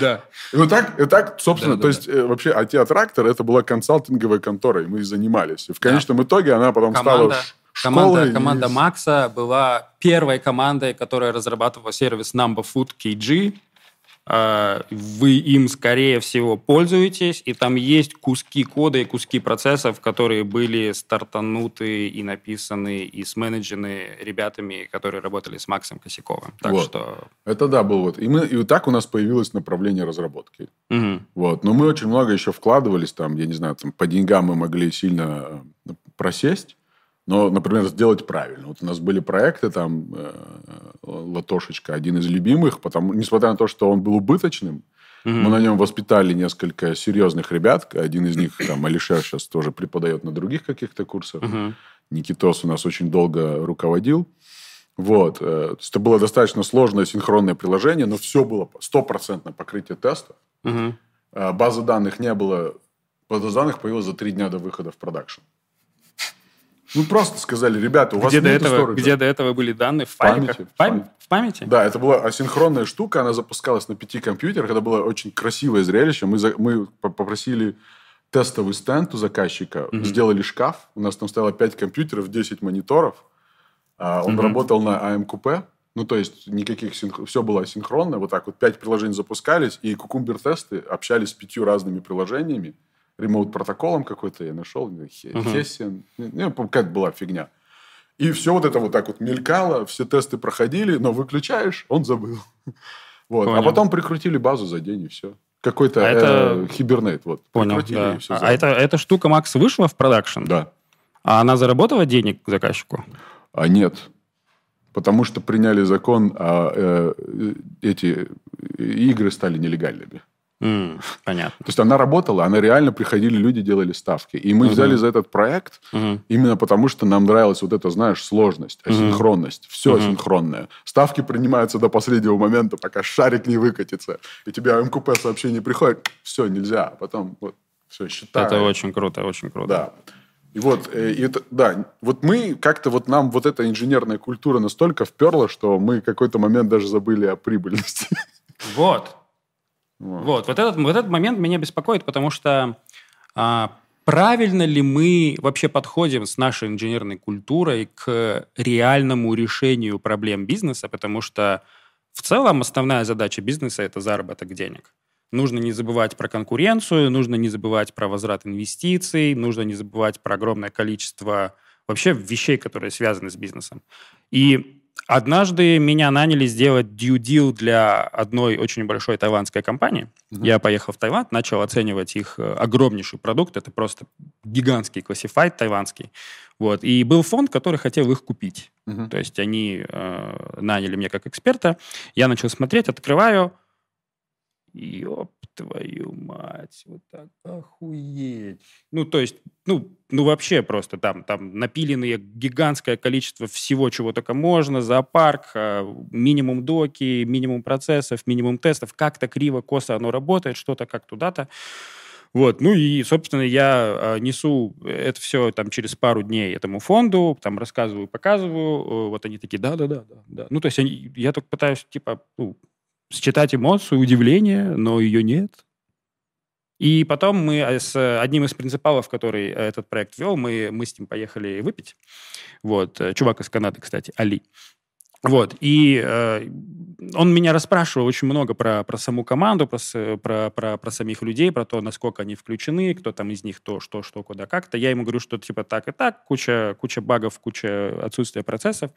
Да. И вот так, и так собственно, да, то да, есть да. Э, вообще IT Трактор это была консалтинговая контора, и мы и занимались. И в конечном да. итоге она потом команда, стала Команда, команда и... Макса была первой командой, которая разрабатывала сервис Number Food KG. А, вы им, скорее всего, пользуетесь, и там есть куски кода и куски процессов, которые были стартануты и написаны, и сменеджены ребятами, которые работали с Максом Косяковым. Так вот. что... Это да, был вот. И, мы, и так у нас появилось направление разработки. Угу. Вот. Но мы очень много еще вкладывались там, я не знаю, там, по деньгам мы могли сильно э, просесть. Но, например, сделать правильно. Вот у нас были проекты, там, э, Латошечка, один из любимых, потому, несмотря на то, что он был убыточным, угу. мы на нем воспитали несколько серьезных ребят. Один из них, там, Алишер, сейчас тоже преподает на других каких-то курсах. Угу. Никитос у нас очень долго руководил. Вот. Э, то есть это было достаточно сложное синхронное приложение, но все было стопроцентное покрытие тестов. Угу. Базы данных не было. База данных появилась за три дня до выхода в продакшн. Ну, просто сказали, ребята, у вас где до этого, Где до этого были данные? В, в памяти. В, пам... в памяти? Да, это была асинхронная штука, она запускалась на пяти компьютерах, это было очень красивое зрелище. Мы, за... мы попросили тестовый стенд у заказчика, угу. сделали шкаф, у нас там стояло пять компьютеров, 10 мониторов, а, он угу. работал на AMQP, ну, то есть никаких синх... все было асинхронно, вот так вот пять приложений запускались, и кукумбер-тесты общались с пятью разными приложениями, ремоут-протоколом какой-то я нашел, uh-huh. ну, какая-то была фигня. И все вот это вот так вот мелькало, все тесты проходили, но выключаешь, он забыл. Вот. А потом прикрутили базу за день, и все. Какой-то а это... э, хибернет. Вот. Понял, да. все а это, эта штука, Макс, вышла в продакшн? Да. А она заработала денег заказчику? А нет. Потому что приняли закон, а э, эти игры стали нелегальными. Mm, понятно. То есть она работала, она реально приходили люди, делали ставки. И мы uh-huh. взяли за этот проект uh-huh. именно потому, что нам нравилась вот эта, знаешь, сложность, асинхронность. Uh-huh. Все uh-huh. асинхронное. Ставки принимаются до последнего момента, пока шарик не выкатится. И тебе МКП сообщение приходит, все, нельзя. А потом вот, все, считаю. Это очень круто, очень круто. Да. И вот, э, и это, да, вот мы как-то вот нам вот эта инженерная культура настолько вперла, что мы какой-то момент даже забыли о прибыльности. Вот. Вот. вот, этот, вот этот момент меня беспокоит, потому что а, правильно ли мы вообще подходим с нашей инженерной культурой к реальному решению проблем бизнеса, потому что в целом основная задача бизнеса – это заработок денег. Нужно не забывать про конкуренцию, нужно не забывать про возврат инвестиций, нужно не забывать про огромное количество вообще вещей, которые связаны с бизнесом. И Однажды меня наняли сделать due deal для одной очень большой тайванской компании. Uh-huh. Я поехал в Таиланд, начал оценивать их э, огромнейший продукт. Это просто гигантский классифайт тайванский. Вот. И был фонд, который хотел их купить. Uh-huh. То есть они э, наняли меня как эксперта. Я начал смотреть, открываю. Ёп твою мать, вот так, охуеть. Ну, то есть, ну, ну вообще просто там, там напиленные гигантское количество всего, чего только можно, зоопарк, а, минимум доки, минимум процессов, минимум тестов, как-то криво, косо оно работает, что-то как туда-то. Вот, ну и, собственно, я э, несу это все там через пару дней этому фонду, там рассказываю, показываю, вот они такие, да-да-да, да. Ну, то есть они, я только пытаюсь, типа, ну, считать эмоцию, удивление, но ее нет. И потом мы с одним из принципалов, который этот проект вел, мы, мы с ним поехали выпить. Вот, э, чувак из Канады, кстати, Али. Вот, и э, он меня расспрашивал очень много про, про саму команду, про, про, про, про самих людей, про то, насколько они включены, кто там из них то, что, что, куда, как-то. Я ему говорю, что типа так и так, куча, куча багов, куча отсутствия процессов.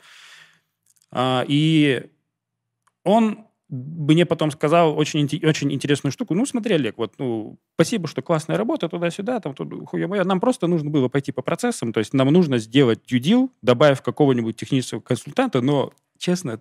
А, и он мне потом сказал очень, очень интересную штуку. Ну, смотри, Олег, вот, ну, спасибо, что классная работа туда-сюда, там, тут, хуя моя. Нам просто нужно было пойти по процессам, то есть нам нужно сделать due добавив какого-нибудь технического консультанта, но, честно,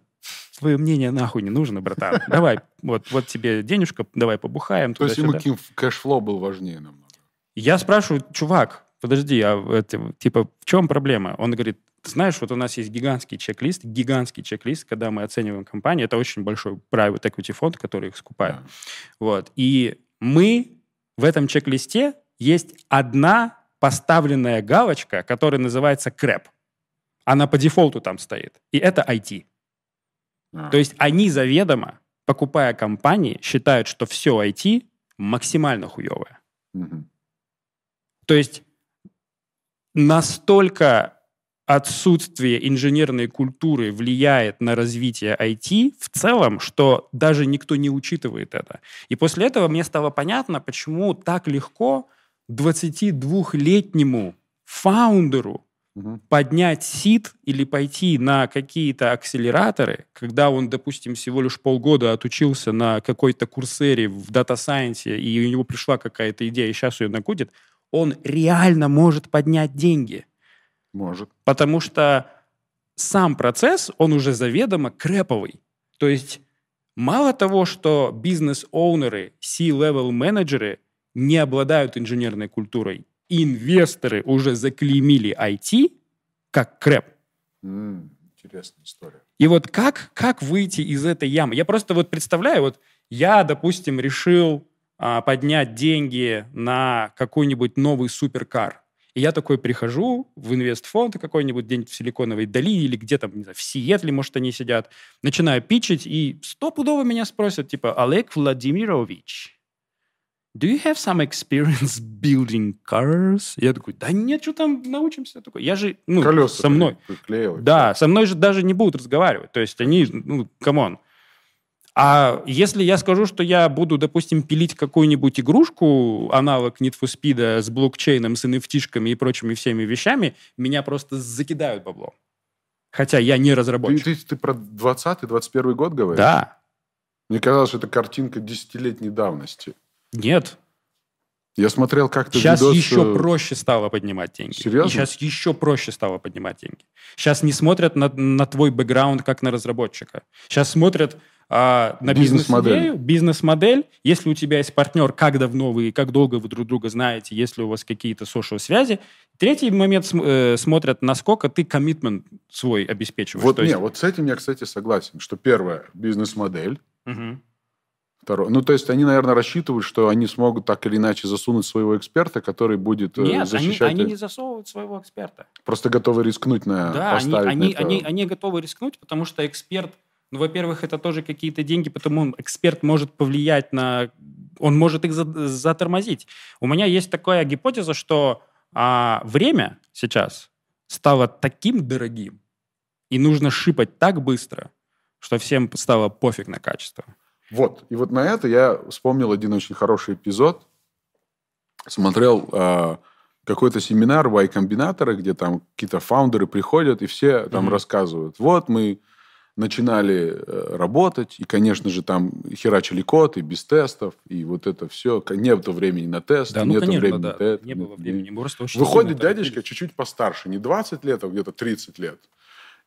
твое мнение нахуй не нужно, братан. Давай, вот, вот тебе денежка, давай побухаем. То есть ему cash flow был важнее намного? Я спрашиваю, чувак, подожди, а это, типа, в чем проблема? Он говорит, ты знаешь, вот у нас есть гигантский чек-лист, гигантский чек-лист, когда мы оцениваем компанию. Это очень большой private equity фонд, который их скупает. Yeah. Вот. И мы в этом чек-листе есть одна поставленная галочка, которая называется CREP. Она по дефолту там стоит. И это IT. Yeah. То есть они заведомо, покупая компании, считают, что все IT максимально хуевое. Mm-hmm. То есть настолько отсутствие инженерной культуры влияет на развитие IT в целом, что даже никто не учитывает это. И после этого мне стало понятно, почему так легко 22-летнему founder у угу. поднять seed или пойти на какие-то акселераторы, когда он, допустим, всего лишь полгода отучился на какой-то курсере в data science е, и у него пришла какая-то идея, и сейчас ее накрутит, он реально может поднять деньги – может. Потому что сам процесс, он уже заведомо crap овый. То есть мало того, что бизнес-оунеры, C-level менеджеры не обладают инженерной культурой, инвесторы уже заклеймили IT как крэп. Mm, интересная история. И вот как, как выйти из этой ямы? Я просто вот представляю, вот я, допустим, решил а, поднять деньги на какой-нибудь новый суперкар. И я такой прихожу в инвестфонд какой-нибудь день в Силиконовой Дали или где там, не знаю, в Сиэтле, может, они сидят, начинаю pitch ить, и стопудово меня спросят, типа, Олег Владимирович, do you have some experience building cars? Я такой, да нет, что там научимся. Я такой, я же, ну, Колеса со мной. Приклеивать. Да, со мной же даже не будут разговаривать. То есть они, ну, come on. А если я скажу, что я буду, допустим, пилить какую-нибудь игрушку, аналог Need for Speed с блокчейном, с NFT и прочими всеми вещами, меня просто закидают бабло. Хотя я не разработчик. Ты, ты, ты про 20-21 год говоришь? Да. Мне казалось, что это картинка десятилетней давности. Нет. Я смотрел как-то Сейчас видос... еще проще стало поднимать деньги. Серьезно? И сейчас еще проще стало поднимать деньги. Сейчас не смотрят на, на твой бэкграунд как на разработчика. Сейчас смотрят а, на бизнес-модель. Бизнес-модель. Если у тебя есть партнер, как давно вы, как долго вы друг друга знаете, если у вас какие-то social связи. Третий момент э, смотрят, насколько ты коммитмент свой обеспечиваешь. Вот, не, вот с этим я, кстати, согласен, что первое, бизнес-модель. Угу. Второе, ну, то есть они, наверное, рассчитывают, что они смогут так или иначе засунуть своего эксперта, который будет э, Нет, защищать... Они, они не засовывают своего эксперта. Просто готовы рискнуть на да, они, они, это... они, они готовы рискнуть, потому что эксперт ну, во-первых, это тоже какие-то деньги, потому эксперт может повлиять на... Он может их затормозить. У меня есть такая гипотеза, что а, время сейчас стало таким дорогим, и нужно шипать так быстро, что всем стало пофиг на качество. Вот. И вот на это я вспомнил один очень хороший эпизод. Смотрел э, какой-то семинар Y-комбинатора, где там какие-то фаундеры приходят, и все там mm-hmm. рассказывают. Вот мы начинали э, работать, и, конечно же, там херачили код, и без тестов, и вот это все. Нет времени на тест, да, ну, нет конечно, времени да. на тест. Не было времени. Просто очень Выходит дядечка чуть-чуть постарше, не 20 лет, а где-то 30 лет.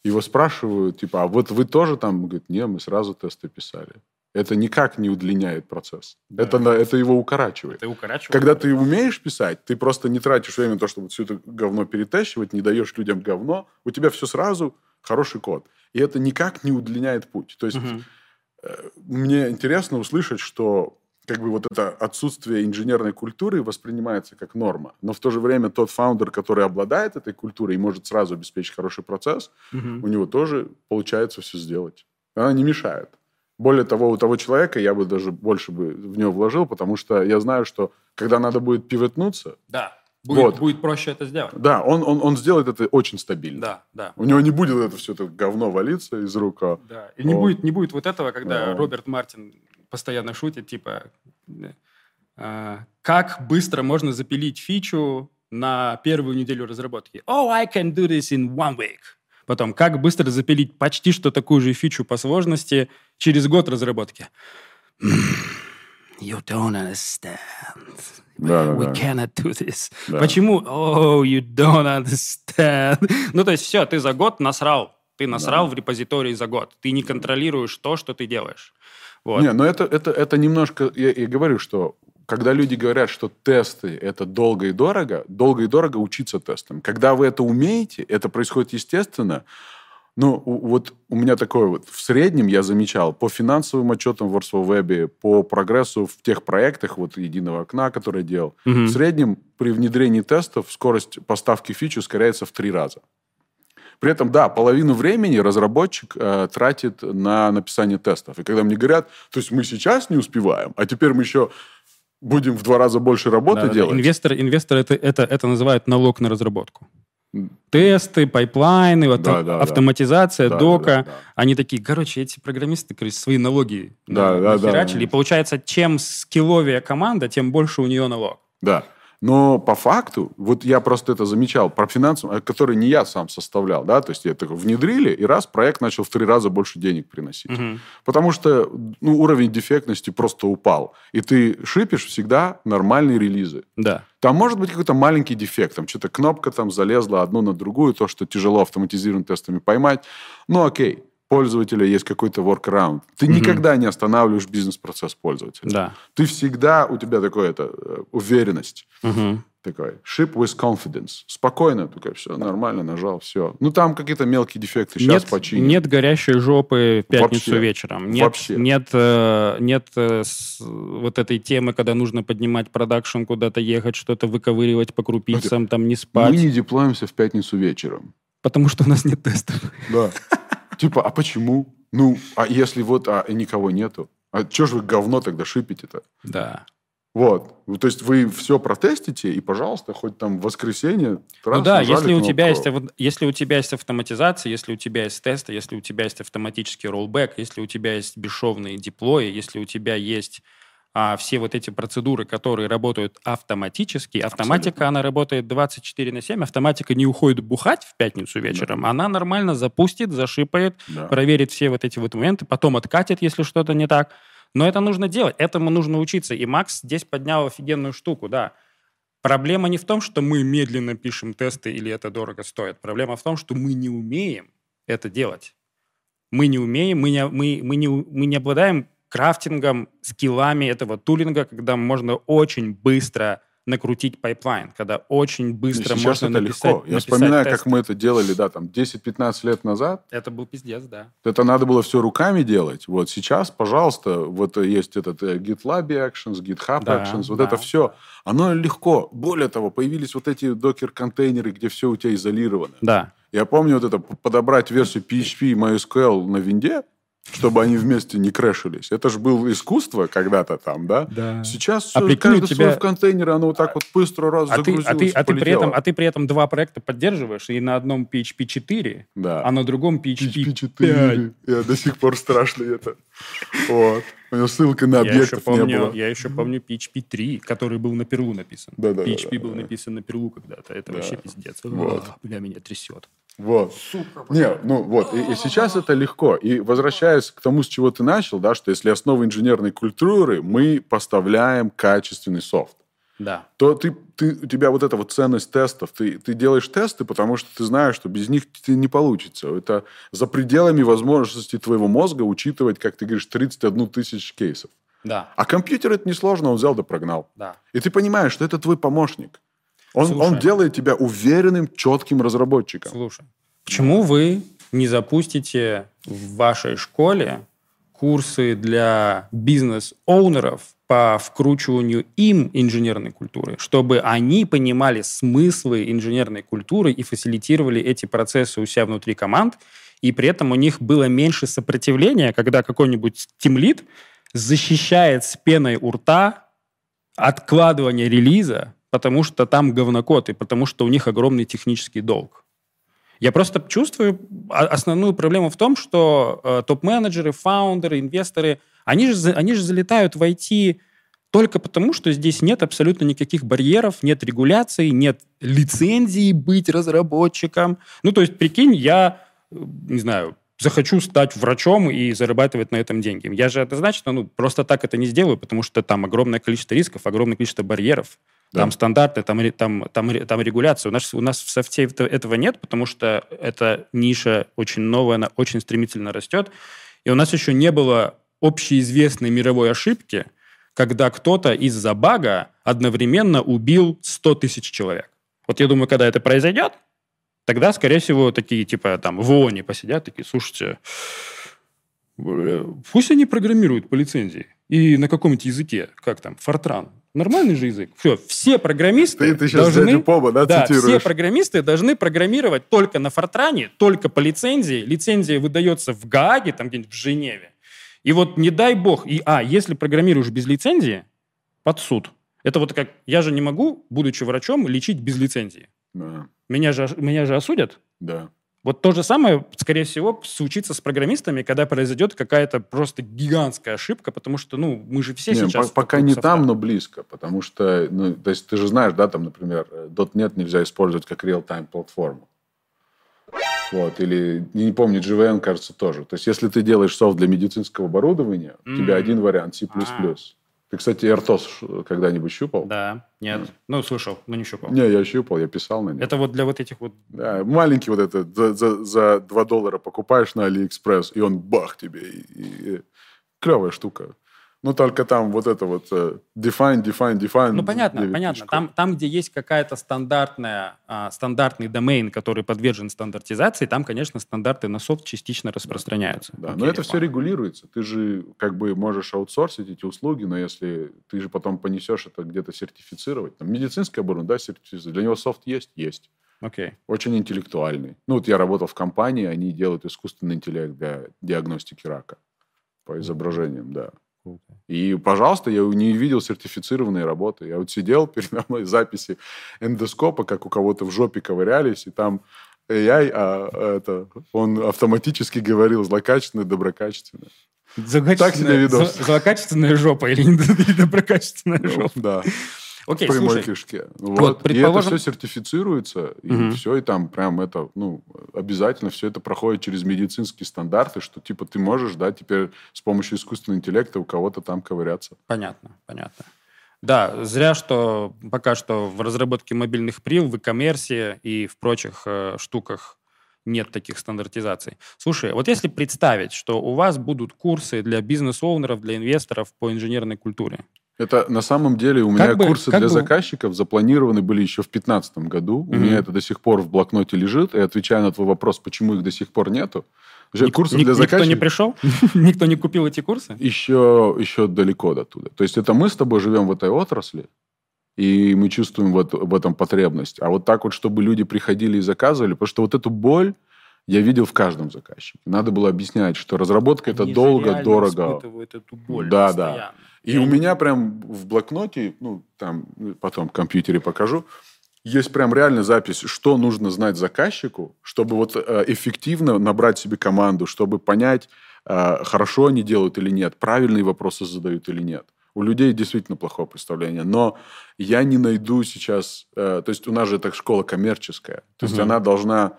Его спрашивают, типа, а вот вы тоже там? Он говорит, не, мы сразу тесты писали. это никак не удлиняет процесс. Да. Это, это его укорачивает. Это укорачивает. Когда ты умеешь писать, ты просто не тратишь время на то, чтобы все это говно перетащивать, не даешь людям говно. У тебя все сразу хороший код. И это никак не удлиняет путь. То есть угу. мне интересно услышать, что как бы вот это отсутствие инженерной культуры воспринимается как норма. Но в то же время тот фаундер, который обладает этой культурой и может сразу обеспечить хороший процесс, угу. у него тоже получается все сделать. Она не мешает. Более того, у того человека я бы даже больше бы в него вложил, потому что я знаю, что когда надо будет пиветнуться... Да, будет, вот, будет проще это сделать. Да, он, он, он сделает это очень стабильно. Да, да. У него не будет это все это говно валиться из рук. А да, и не, будет, не будет вот этого, когда да. Роберт Мартин постоянно шутит, типа, э, как быстро можно запилить фичу на первую неделю разработки. Oh, I can do this in one week. Потом, как быстро запилить почти что такую же фичу по сложности через год разработки. You don't understand. Да, We да. cannot do this. Да. Почему? Oh, you don't understand. ну, то есть все, ты за год насрал. Ты насрал да. в репозитории за год. Ты не контролируешь то, что ты делаешь. Вот. Не, но это, это, это немножко... Я, я говорю, что когда люди говорят, что тесты – это долго и дорого, долго и дорого учиться тестам. Когда вы это умеете, это происходит естественно. Ну, вот у меня такое вот. В среднем я замечал по финансовым отчетам в Web, по прогрессу в тех проектах, вот единого окна, который я делал, угу. в среднем при внедрении тестов скорость поставки фич ускоряется в три раза. При этом, да, половину времени разработчик э, тратит на написание тестов. И когда мне говорят, то есть мы сейчас не успеваем, а теперь мы еще будем в два раза больше работы да, делать. Да. Инвестор, инвестор это, это, это называют налог на разработку. Тесты, pipeline ы, вот да, да, автоматизация, да, дока. Да, да, да. Они такие, короче, эти программисты короче, свои налоги да, да, да, да. И получается, чем skill овее команда, тем больше у нее налог. Да. Но по факту, вот я просто это замечал, про финансовый, который не я сам составлял, да, то есть это внедрили, и раз проект начал в три раза больше денег приносить. Угу. Потому что ну, уровень дефектности просто упал. И ты шипишь всегда нормальные релизы. Да. Там может быть какой-то маленький дефект, там что-то кнопка там залезла одну на другую, то, что тяжело автоматизированными тестами поймать. Ну, окей пользователя есть какой-то workaround. Ты угу. никогда не останавливаешь бизнес-процесс пользователя. Да. Ты всегда, у тебя такое это, э, уверенность. Угу. Такой, ship with confidence. Спокойно, такой, все, нормально, нажал, все. Ну, там какие-то мелкие дефекты, сейчас нет, починим. Нет горящей жопы в пятницу Вообще. вечером. Нет, Вообще. Нет, э, нет э, вот этой темы, когда нужно поднимать продакшн, куда-то ехать, что-то выковыривать по крупицам, там не спать. Мы не деплоимся в пятницу вечером. Потому что у нас нет тестов. Да. Типа, а почему? Ну, а если вот а никого нету? А что же вы говно тогда шипите-то? Да. Вот. Ну, то есть вы все протестите, и, пожалуйста, хоть там в воскресенье... Ну да, если у, тебя есть, если у тебя есть автоматизация, если у тебя есть тесты, если у тебя есть автоматический роллбэк, если у тебя есть бесшовные деплои, если у тебя есть а все вот эти процедуры, которые работают автоматически, автоматика, Абсолютно. она работает 24 на 7, автоматика не уходит бухать в пятницу вечером, да. она нормально запустит, зашипает, да. проверит все вот эти вот моменты, потом откатит, если что-то не так. Но это нужно делать, этому нужно учиться. И Макс здесь поднял офигенную штуку, да. Проблема не в том, что мы медленно пишем тесты или это дорого стоит. Проблема в том, что мы не умеем это делать. Мы не умеем, мы не, мы, мы не, мы не обладаем crafting ом, skill ами этого tooling а, когда можно очень быстро накрутить pipeline, когда очень быстро Сейчас можно это написать, легко. Я вспоминаю, тест. как мы это делали, да, там 10-15 лет назад. Это был пиздец, да. Это надо было все руками делать. Вот сейчас, пожалуйста, вот есть этот э, GitLab Actions, GitHub да, Actions, вот да. это все. Оно легко. Более того, появились вот эти докер-контейнеры, где все у тебя изолировано. Да. Я помню вот это, подобрать версию PHP и MySQL на винде, чтобы они вместе не крэшились. Это же было искусство когда-то там, да? Да. Сейчас а все, каждый тебя... свой в контейнере, оно вот так вот быстро раз а загрузилось, ты, а, ты, а, ты при этом, а ты при этом два проекта поддерживаешь, и на одном PHP 4, да. а на другом PHP, PHP 4. 5. Я до сих пор страшно это. Вот. У него ссылка на объектов я не было. Я еще помню PHP 3, который был на перлу написан. Да, да, PHP да, был да. написан на перлу когда-то. Это да. вообще пиздец. Вот. Бля, меня трясет. Вот. Сука, Не, ну вот. И, и сейчас это легко. И возвращаясь к тому, с чего ты начал, да, что если основа инженерной культуры, мы поставляем качественный софт. Да. то ты, ты, у тебя вот эта вот ценность тестов. Ты, ты делаешь тесты, потому что ты знаешь, что без них ты не получится. Это за пределами возможностей твоего мозга учитывать, как ты говоришь, 31 тысяч кейсов. Да. А компьютер это несложно, он взял да прогнал. Да. И ты понимаешь, что это твой помощник. Он, Слушай. он делает тебя уверенным, четким разработчиком. Слушай, почему вы не запустите в вашей школе курсы для бизнес-оунеров по вкручиванию им инженерной культуры, чтобы они понимали смыслы инженерной культуры и фасилитировали эти процессы у себя внутри команд, и при этом у них было меньше сопротивления, когда какой-нибудь тимлит защищает с пеной у рта откладывание релиза, потому что там говнокод, и потому что у них огромный технический долг. Я просто чувствую а- основную проблему в том, что э, топ-менеджеры, фаундеры, инвесторы, они же, они же залетают в IT только потому, что здесь нет абсолютно никаких барьеров, нет регуляций, нет лицензии быть разработчиком. Ну, то есть, прикинь, я, э, не знаю, захочу стать врачом и зарабатывать на этом деньги. Я же однозначно, ну, просто так это не сделаю, потому что там огромное количество рисков, огромное количество барьеров. Да. Там стандарты, там, там, там, там регуляция. У нас, у нас в софте это- этого нет, потому что эта ниша очень новая, она очень стремительно растет. И у нас еще не было общеизвестной мировой ошибки, когда кто-то из-за бага одновременно убил 100 тысяч человек. Вот я думаю, когда это произойдет, тогда, скорее всего, такие, типа, там, в ООНе посидят, такие, слушайте, пусть они программируют по лицензии. И на каком-нибудь языке, как там, Фортран. Нормальный же язык. Все, все программисты Ты, ты сейчас должны... Поба, да, Да, все программисты должны программировать только на Фортране, только по лицензии. Лицензия выдается в Гааге, там где-нибудь в Женеве. И вот не дай бог, и, а, если программируешь без лицензии, под суд. Это вот как, я же не могу, будучи врачом, лечить без лицензии. Да, Меня же, меня же осудят. да. Вот то же самое, скорее всего, случится с программистами, когда произойдет какая-то просто гигантская ошибка, потому что, ну, мы же все Не, сейчас... по- пока не там, но близко, потому что, ну, то есть ты же знаешь, да, там, например, .NET нельзя использовать как real-time платформу. Вот, или, не помню, JVM, кажется, тоже. То есть если ты делаешь софт для медицинского оборудования, у тебя один вариант, C++. А. Ты, кстати, ш- когда-нибудь щупал? Да, нет. Ну, слышал, но не щупал. Не, я щупал, я писал на нем. Это вот для вот этих вот... Да, маленький вот этот, за, за, за 2 доллара покупаешь на Алиэкспресс, и он бах тебе. И, и- клевая штука. Ну, только там вот это вот э, define, define, define. Ну, понятно, 9 понятно. Там, там, где есть какая-то стандартная, а, стандартный домен, который подвержен стандартизации, там, конечно, стандарты на софт частично распространяются. Да, Окей, но это все регулируется. Ты же как бы можешь аутсорсить эти услуги, но если ты же потом понесешь это где-то сертифицировать. Там, медицинское оборудование, да, сертифицировать. Для него софт есть? Есть. Окей. Очень интеллектуальный. Ну, вот я работал в компании, они делают искусственный интеллект для диагностики рака по изображениям, да. Круто. И, пожалуйста, я не видел сертифицированные работы. Я вот сидел передо мной записи эндоскопа, как у кого-то в жопе ковырялись, и там AI, а это, он автоматически говорил злокачественное, доброкачественное. Так себе видос. зло- Злокачественная жопа или не- доброкачественная Ну, жопа? Да, Окей, в прямой слушай. кишке. Вот, Вот. И это предположим- все сертифицируется, и Мгм. все, и там прям это, ну, обязательно все это проходит через медицинские стандарты, что типа ты можешь, да, теперь с помощью искусственного интеллекта у кого-то там ковыряться. Понятно, понятно. Да, зря, что пока что в разработке мобильных прил, в e-commerce и в прочих э, штуках нет таких стандартизаций. Слушай, вот если представить, что у вас будут курсы для бизнес-оунеров, для инвесторов по инженерной культуре, Это на самом деле у Как меня бы- курсы как для бы- заказчиков запланированы были еще в 2015 году. У Мгм. меня это до сих пор в блокноте лежит. И отвечаю на твой вопрос, почему их до сих пор нету. Уже ник- курсы ник- для никто не заказчиков пришел? Никто не купил эти курсы? еще, еще далеко до туда. То есть это мы с тобой живем в этой отрасли, и мы чувствуем вот в этом потребность. А вот так вот, чтобы люди приходили и заказывали, потому что вот эту боль я видел в каждом заказчике. Надо было объяснять, что разработка это Они же долго, дорого. испытывают эту боль Да, постоянно. И у меня прям в блокноте, ну, там, ну, потом в компьютере покажу, есть прям реально запись, что нужно знать заказчику, чтобы вот э, эффективно набрать себе команду, чтобы понять, э, хорошо они делают или нет, правильные вопросы задают или нет. У людей действительно плохое представление, но я не найду сейчас... э, то есть у нас же так школа коммерческая, то есть Мгм. она должна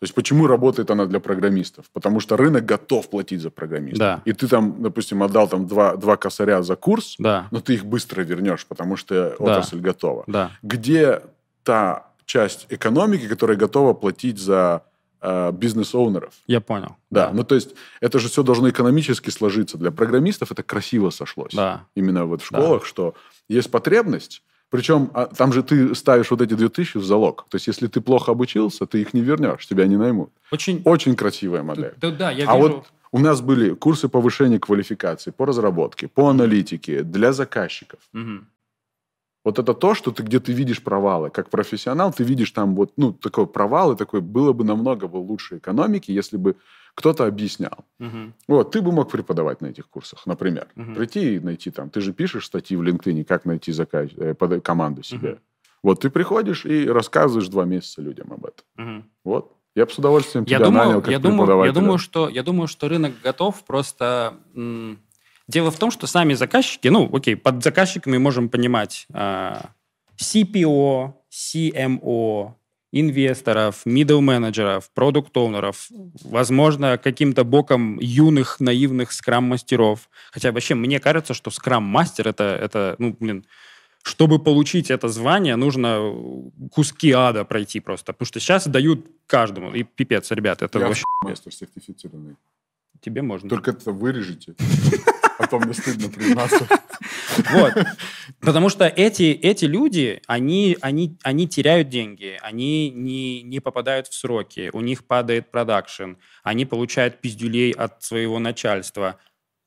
То есть почему работает она для программистов? Потому что рынок готов платить за программистов. Да. И ты там, допустим, отдал там два, два косаря за курс, Да, но ты их быстро вернешь, потому что Да. отрасль готова. да. Где та часть экономики, которая готова платить за э, бизнес-оунеров? Я понял. Да. ну то есть это же все должно экономически сложиться. Для программистов это красиво сошлось. Да. Именно вот в школах, что есть потребность, причем а, там же ты ставишь вот эти 2000 в залог. То есть если ты плохо обучился, ты их не вернешь, тебя не наймут. Очень... Очень красивая модель. Да, да, я а вижу... вот у нас были курсы повышения квалификации по разработке, по аналитике для заказчиков. Мгм. Вот это то, что ты где ты видишь провалы. Как профессионал ты видишь там вот, ну, такой провал, и такой, было бы намного бы лучше экономики, если бы кто-то объяснял. Мгм. Вот, ты бы мог преподавать на этих курсах, например. Мгм. Прийти и найти там, ты же пишешь статьи в LinkedIn, как найти заказ, э, под- команду себе. Мгм. Вот ты приходишь и рассказываешь два месяца людям об этом. Мгм. Вот. Я бы с удовольствием Я тебя думаю, нанял как я, думаю, я, думаю, что, я думаю, что рынок готов, просто... Дело в том, что сами заказчики, ну, окей, под заказчиками можем понимать а, CPO, CMO, инвесторов, middle менеджеров, продукт оунеров возможно, каким-то боком юных, наивных скрам-мастеров. Хотя вообще мне кажется, что скрам-мастер это, это, ну, блин, чтобы получить это звание, нужно куски ада пройти просто. Потому что сейчас дают каждому. И пипец, ребят, это Я вообще... мастер сертифицированный. Тебе можно. Только это вырежете. То мне стыдно признаться. Вот. Потому что эти, эти люди, они, они, они теряют деньги, они не, не попадают в сроки, у них падает продакшн, они получают пиздюлей от своего начальства.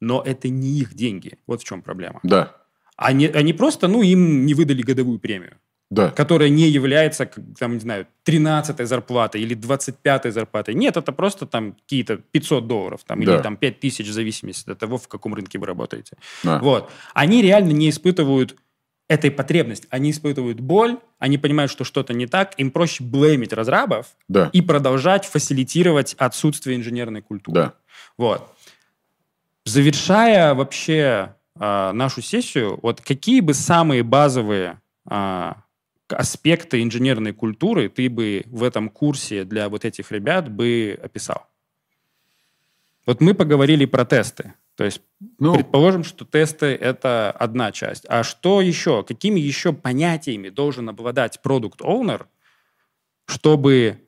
Но это не их деньги. Вот в чем проблема. Да, Они, они просто, ну, им не выдали годовую премию, да. которая не является, там, не знаю, 13-й зарплатой или 25-й зарплатой. Нет, это просто там какие-то 500 долларов там, Да. или там 5 тысяч в зависимости от того, в каком рынке вы работаете. да. Вот. Они реально не испытывают этой потребности. Они испытывают боль, они понимают, что что-то не так, им проще блеймить разрабов Да, и продолжать фасилитировать отсутствие инженерной культуры. да. Вот. Завершая вообще а, нашу сессию, вот какие бы самые базовые а, аспекты инженерной культуры ты бы в этом курсе для вот этих ребят бы описал? Вот мы поговорили про тесты. То есть Ну, Предположим, что тесты — это одна часть. А что еще? Какими еще понятиями должен обладать продукт-оунер, чтобы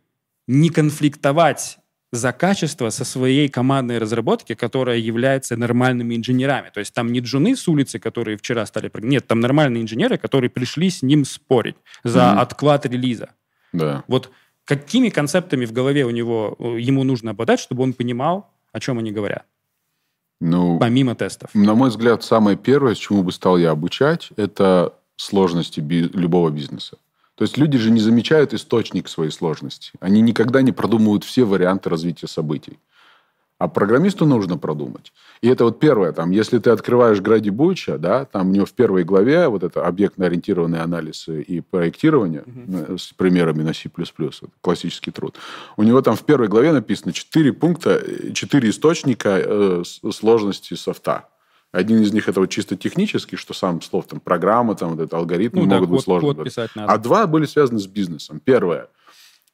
не конфликтовать за качество со своей командной разработки, которая является нормальными инженерами. То есть там не джуны с улицы, которые вчера стали... Нет, там нормальные инженеры, которые пришли с ним спорить за Мгм. отклад релиза. да. Вот какими концептами в голове у него, э, ему нужно обладать, чтобы он понимал, о чем они говорят, Ну, помимо тестов? на мой взгляд, самое первое, с чему бы стал я обучать, это сложности би- любого бизнеса. То есть люди же не замечают источник своей сложности. Они никогда не продумывают все варианты развития событий. А программисту нужно продумать. И это вот первое. Там, если ты открываешь Гради Буйча, да, там у него в первой главе вот это объектно-ориентированный анализ и проектирование э, с примерами на C++, классический труд. У него там в первой главе написано четыре пункта, э, четыре источника э, сложности софта. Один из них это вот чисто технический, что сам слов там программа, там вот это алгоритмы Ну да, могут быть код, сложными. код писать надо. А два были связаны с бизнесом. Первое.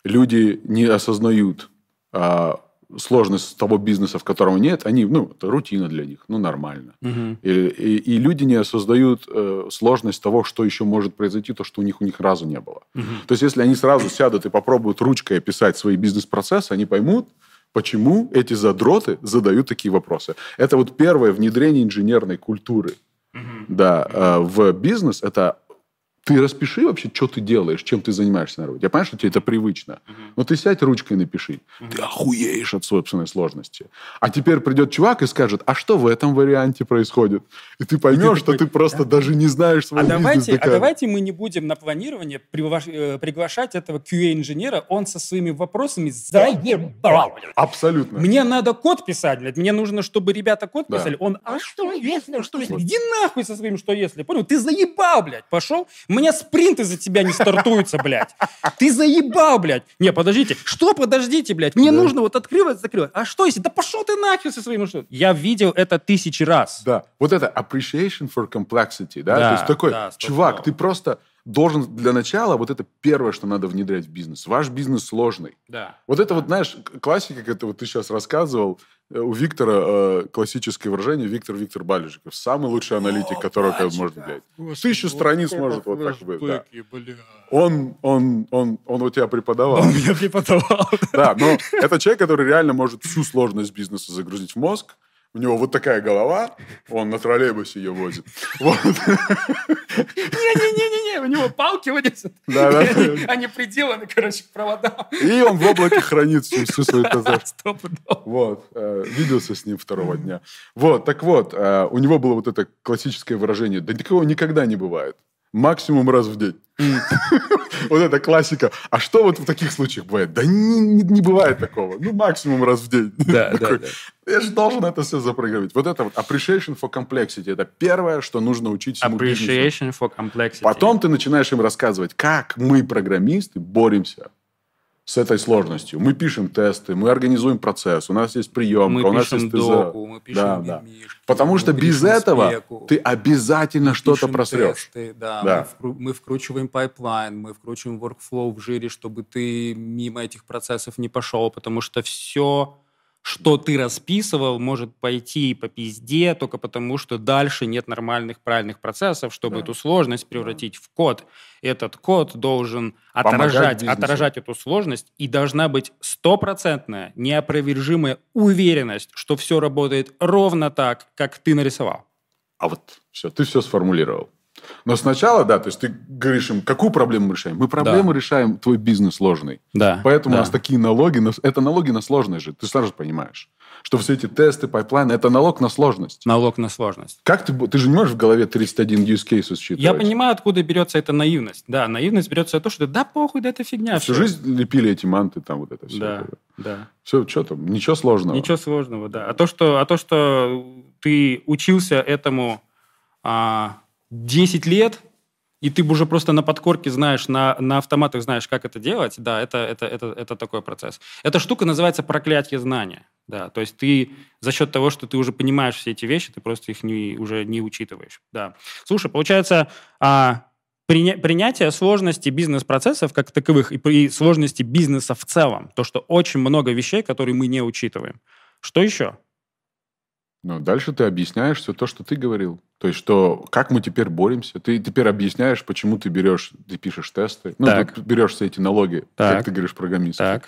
Люди не осознают а, сложность того бизнеса, в котором нет. Они, ну, это рутина для них. Ну, нормально. Мгм. И, и- и люди не осознают э, сложность того, что еще может произойти, то, что у них у них разу не было. Мгм. То есть, если они сразу сядут и попробуют ручкой описать свои бизнес-процессы, они поймут, почему эти задроты задают такие вопросы. Это вот первое внедрение инженерной культуры Мгм. да, э, в бизнес. Это ты распиши вообще, что ты делаешь, чем ты занимаешься на работе. Я понимаю, что тебе это привычно. Мгм. Но ты сядь ручкой и напиши. Ты охуеешь от собственной сложности. А теперь придет чувак и скажет, а что в этом варианте происходит? И ты поймешь, что такой, ты просто даже не знаешь свой А давайте, а давайте мы не будем на планирование э, приглашать этого QA-инженера, он со своими вопросами заебал. блядь. Абсолютно. Мне надо код писать, блядь. Мне нужно, чтобы ребята код Да. писали. Он, а что если, что если? Иди нахуй со своим что если. Понял? Ты заебал, блядь. Пошел? У меня спринт из-за тебя не стартуется, блядь. Ты заебал, блядь. Не, подождите. Что подождите, блядь? Мне Да. нужно вот открывать, закрывать. А что если? Да пошел ты нахер со своим что? Я видел это тысячи раз. Да, вот это appreciation for complexity, да, Да, то есть такой, да, чувак, ты просто должен для начала, вот это первое, что надо внедрять в бизнес. Ваш бизнес сложный. Да. Вот это вот, знаешь, классика, как это вот ты сейчас рассказывал, э, у Виктора э, классическое выражение Виктор Виктор Балежиков. Самый лучший аналитик, О, которого Бачиков. может взять. Господи, Тысячу страниц может вот так быть. Да. бля. Он, он, он, он у тебя преподавал. Он меня преподавал. Да, но это человек, который реально может всю сложность бизнеса загрузить в мозг. У него вот такая голова, он на троллейбусе ее возит. Не-не-не-не, у него палки вот. Они- приделаны, короче, к проводам. И он в облаке хранит всю, свою ТЗ. Вот, э, виделся с ним второго дня. Вот, так вот, э, у него было вот это классическое выражение, да такого никогда не бывает. Максимум раз в день. Вот это классика. А что вот в таких случаях бывает? Да не, не- не бывает такого. Ну, максимум раз в день. Да, да. Я же должен это все запрограммировать. Вот это вот appreciation for complexity. Это первое, что нужно учить всему бизнесу. Appreciation for complexity. Потом ты начинаешь им рассказывать, как мы, программисты, боремся с этой сложностью. Мы пишем тесты, мы организуем процесс, у нас есть приемка, мы у нас пишем есть ТЗ. доку, мы пишем Да, да. мимишки, Потому что без этого спеку, ты обязательно что-то просрешь. тесты, да, Да. Мы, вкру- мы вкручиваем pipeline, мы вкручиваем workflow в Jir е, чтобы ты мимо этих процессов не пошел, потому что все, что ты расписывал, может пойти по пизде только потому, что дальше нет нормальных правильных процессов, чтобы Да. эту сложность превратить в код. Этот код должен Помогать отражать, бизнесу. отражать эту сложность, и должна быть стопроцентная, неопровержимая уверенность, что все работает ровно так, как ты нарисовал. А вот все, ты все сформулировал. Но сначала, да, то есть ты говоришь им, какую проблему мы решаем? Мы проблему решаем, твой бизнес сложный. Да. Поэтому да. у нас такие налоги, на- это налоги на сложность же. Ты сразу понимаешь, что все эти тесты, pipeline ы, это налог на сложность. Налог на сложность. Как ты, ты же не можешь в голове 31 use case считывать? Я понимаю, откуда берется эта наивность. Да, наивность берется от того, что да похуй, да это фигня. Всю всё. жизнь лепили эти манты, там вот это все. Да, да. Все, что там, ничего сложного. Ничего сложного, да. А то, что, а то, что ты учился этому а, 10 лет, и ты уже просто на подкорке знаешь, на, на автоматах знаешь, как это делать, да, это, это, это, это такой процесс. Эта штука называется проклятие знания. Да, то есть ты за счет того, что ты уже понимаешь все эти вещи, ты просто их не, уже не учитываешь. Да. Слушай, получается, а, приня- принятие сложности бизнес-процессов как таковых и при сложности бизнеса в целом, то, что очень много вещей, которые мы не учитываем. Что еще? Ну, дальше ты объясняешь все то, что ты говорил. То есть, что как мы теперь боремся. Ты теперь объясняешь, почему ты берешь, ты пишешь тесты. Ну, Так. ты берешь все эти налоги, Так. как ты говоришь, программист. Так,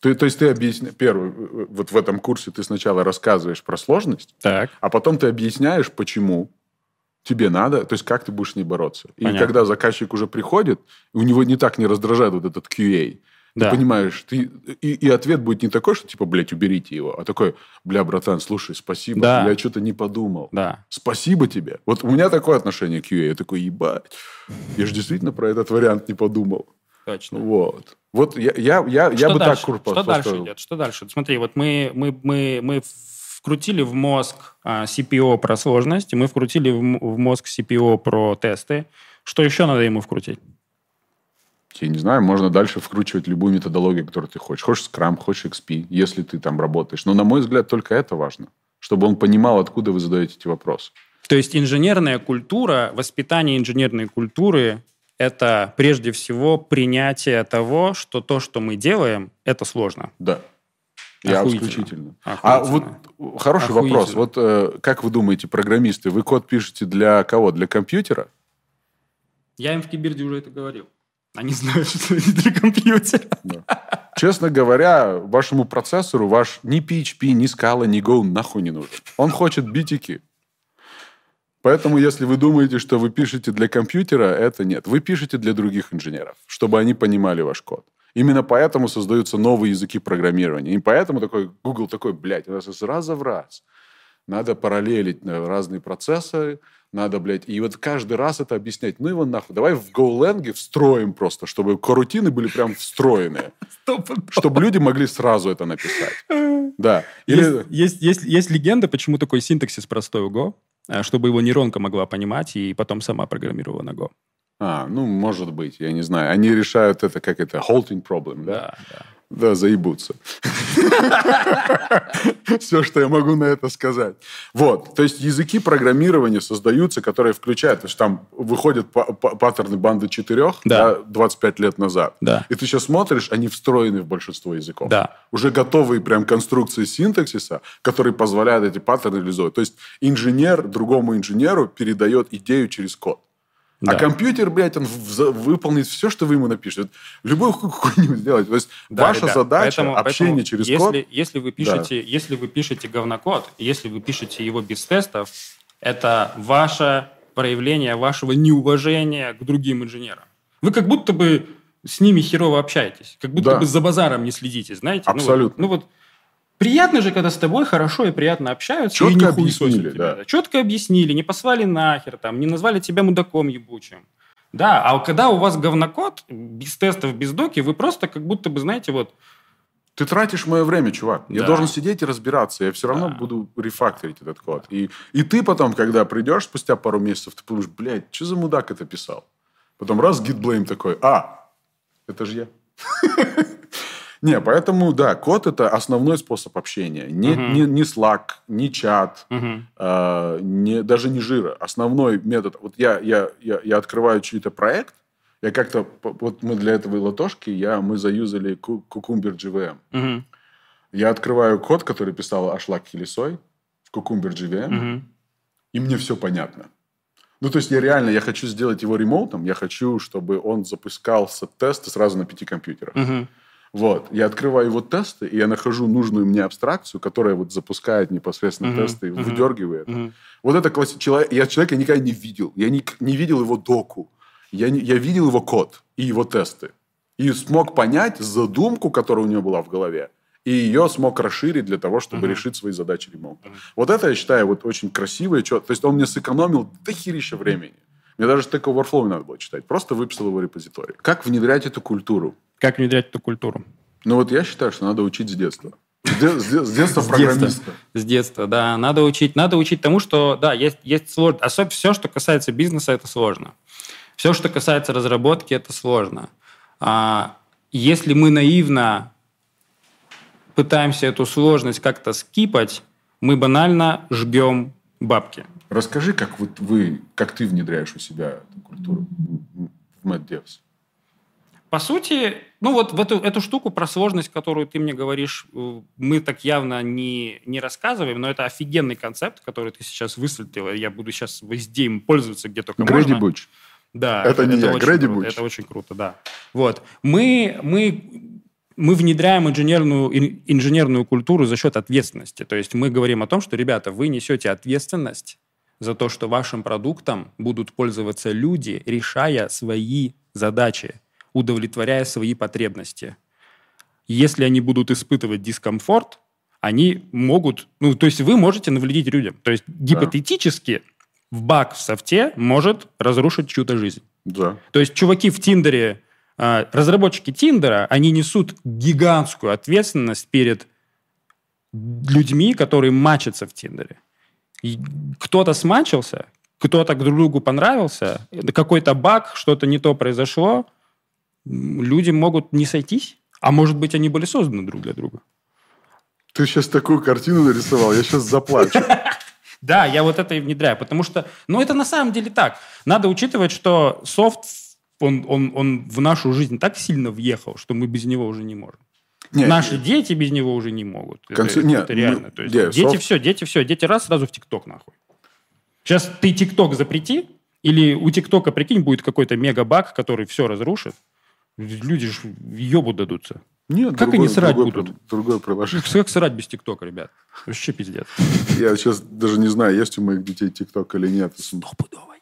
Ты, то есть ты объясняешь, первый, э, вот в этом курсе ты сначала рассказываешь про сложность, так. а потом ты объясняешь, почему тебе надо, то есть как ты будешь с ней бороться. И Понятно. когда заказчик уже приходит, у него не так не раздражает вот этот QA, Да. ты понимаешь, ты, и, и ответ будет не такой, что типа, блядь, уберите его, а такой, бля, братан, слушай, спасибо, Да. я что-то не подумал. Да. Спасибо тебе. Вот у меня такое отношение к QA. Я такой, ебать, я же действительно про этот вариант не подумал. Точно. Вот. Вот я, я, я, я что бы дальше? так курс Что дальше идет? Что дальше? Смотри, вот мы, мы, мы, мы вкрутили в мозг а, CPO про сложность, мы вкрутили в мозг CPO про тесты. Что еще надо ему вкрутить? Я не знаю, можно дальше вкручивать любую методологию, которую ты хочешь. Хочешь Scrum, хочешь XP, если ты там работаешь. Но, на мой взгляд, только это важно. Чтобы он понимал, откуда вы задаете эти вопросы. То есть инженерная культура, воспитание инженерной культуры – это прежде всего принятие того, что то, что мы делаем, это сложно. Да. Я Охуительно. исключительно. А вот хороший Охуительно. вопрос. Вот э, как вы думаете, программисты, вы код пишете для кого? Для компьютера? Я им в Кибирде уже это говорил. Они знают, что это для компьютера. Честно говоря, вашему процессору ваш ни PHP, ни Scala, ни Go нахуй не нужен. Он хочет битики. Поэтому, если вы думаете, что вы пишете для компьютера, это нет. Вы пишете для других инженеров, чтобы они понимали ваш код. Именно поэтому создаются новые языки программирования. И поэтому такой Google такой, блядь, у нас из раза в раз. Надо параллелить э, разные процессы, надо, блядь, и вот каждый раз это объяснять. Ну его нахуй, давай в GoLang встроим просто, чтобы корутины были прям встроенные, чтобы люди могли сразу это написать. Да. Или... Есть, есть, есть, есть легенда, почему такой синтаксис простой у Go, а, чтобы его нейронка могла понимать и потом сама программировала на Go. А, ну, может быть, я не знаю. Они решают это, как это, halting problem, да? Да, да. Да, заебутся. Все, что я могу на это сказать. Вот. То есть языки программирования создаются, которые включают, то есть там выходят паттерны банды четырех да. 25 лет назад. Да. И ты сейчас смотришь, они встроены в большинство языков. Да. Уже готовые прям конструкции синтаксиса, которые позволяют эти паттерны реализовать. То есть инженер другому инженеру передает идею через код. А да. А компьютер, блядь, он выполнит все, что вы ему напишете. Любую хуйню сделать. То есть да, ваша ребят, задача поэтому, общение поэтому через если, код. Если вы пишете, да. если вы пишете говнокод, если вы пишете его без тестов, это ваше проявление вашего неуважения к другим инженерам. Вы как будто бы с ними херово общаетесь, как будто да. бы за базаром не следите, знаете? Абсолютно. Ну вот, ну вот Приятно же, когда с тобой хорошо и приятно общаются. Четко объяснили, тебя, да. Четко объяснили, не послали нахер, там, не назвали тебя мудаком ебучим. Да, а когда у вас говнокод, без тестов, без доки, вы просто как будто бы, знаете, вот... Ты тратишь мое время, чувак. Я да. должен сидеть и разбираться. Я все равно да. буду рефакторить этот код. И, и ты потом, когда придешь спустя пару месяцев, ты подумаешь, блядь, что за мудак это писал? Потом раз гитблейм такой, а, это же я. Не, поэтому, да, код – это основной способ общения. Не, угу. не, не Slack, не чат, угу. э, не, даже не жира. Основной метод... Вот я, я, я, я открываю чей-то проект, я как-то... Вот мы для этого латошки, я, мы заюзали Cucumber GVM. Угу. Я открываю код, который писал Ашлак Хилисой в Cucumber GVM, угу. и мне все понятно. Ну, то есть я реально, я хочу сделать его ремоутом, я хочу, чтобы он запускался тесты сразу на пяти компьютерах. Угу. Вот. Я открываю его тесты, и я нахожу нужную мне абстракцию, которая вот запускает непосредственно uh-huh. тесты и uh-huh. выдергивает. Uh-huh. Вот это класс... человек... Я человека никогда не видел. Я не, не видел его доку. Я, не... я видел его код и его тесты. И смог понять задумку, которая у него была в голове. И ее смог расширить для того, чтобы uh-huh. решить свои задачи ремонта. Uh-huh. Вот это, я считаю, вот очень красиво. И То есть он мне сэкономил дохерища времени. Мне даже Stack Overflow не надо было читать. Просто выписал его репозиторий. Как внедрять эту культуру? Как внедрять эту культуру? Ну вот я считаю, что надо учить с детства. С, детства программиста. С детства, да. Надо учить, надо учить тому, что, да, есть, есть сложно. Особенно все, что касается бизнеса, это сложно. Все, что касается разработки, это сложно. А если мы наивно пытаемся эту сложность как-то скипать, мы банально жгем бабки. Расскажи, как вот вы, как ты внедряешь у себя эту культуру в MadDevs. По сути, ну вот в эту, эту штуку про сложность, которую ты мне говоришь, э, мы так явно не, не рассказываем, но это офигенный концепт, который ты сейчас высветлил. Я буду сейчас везде им пользоваться, где только Грэди можно. Буч. Да. Это, это не я, Грэди Буч. Это очень круто, да. Вот. Мы, мы, мы внедряем инженерную, инженерную культуру за счет ответственности. То есть мы говорим о том, что, ребята, вы несете ответственность за то, что вашим продуктом будут пользоваться люди, решая свои задачи удовлетворяя свои потребности. Если они будут испытывать дискомфорт, они могут, ну, то есть вы можете навредить людям. То есть гипотетически да. в баг в софте может разрушить чью-то жизнь. Да. То есть чуваки в Тиндере, а, разработчики Тиндера, они несут гигантскую ответственность перед людьми, которые мачатся в Тиндере. Кто-то смачился, кто-то друг другу понравился, какой-то баг, что-то не то произошло, люди могут не сойтись, а может быть, они были созданы друг для друга. Ты сейчас такую картину нарисовал, я сейчас заплачу. Да, я вот это и внедряю, потому что, ну, это на самом деле так. Надо учитывать, что софт, он, он, он в нашу жизнь так сильно въехал, что мы без него уже не можем. Нет, Наши нет. дети без него уже не могут. Конце... Это, нет, это реально. То есть нет, дети софт... все, дети все, дети раз сразу в ТикТок нахуй. Сейчас ты ТикТок запрети, или у ТикТока, прикинь, будет какой-то мега-баг, который все разрушит. Люди же ебу дадутся. Нет, как другой, они срать другой, будут? Другое приложение. Как срать без ТикТока, ребят? Вообще пиздец. Я сейчас даже не знаю, есть у моих детей ТикТок или нет. Стопудово.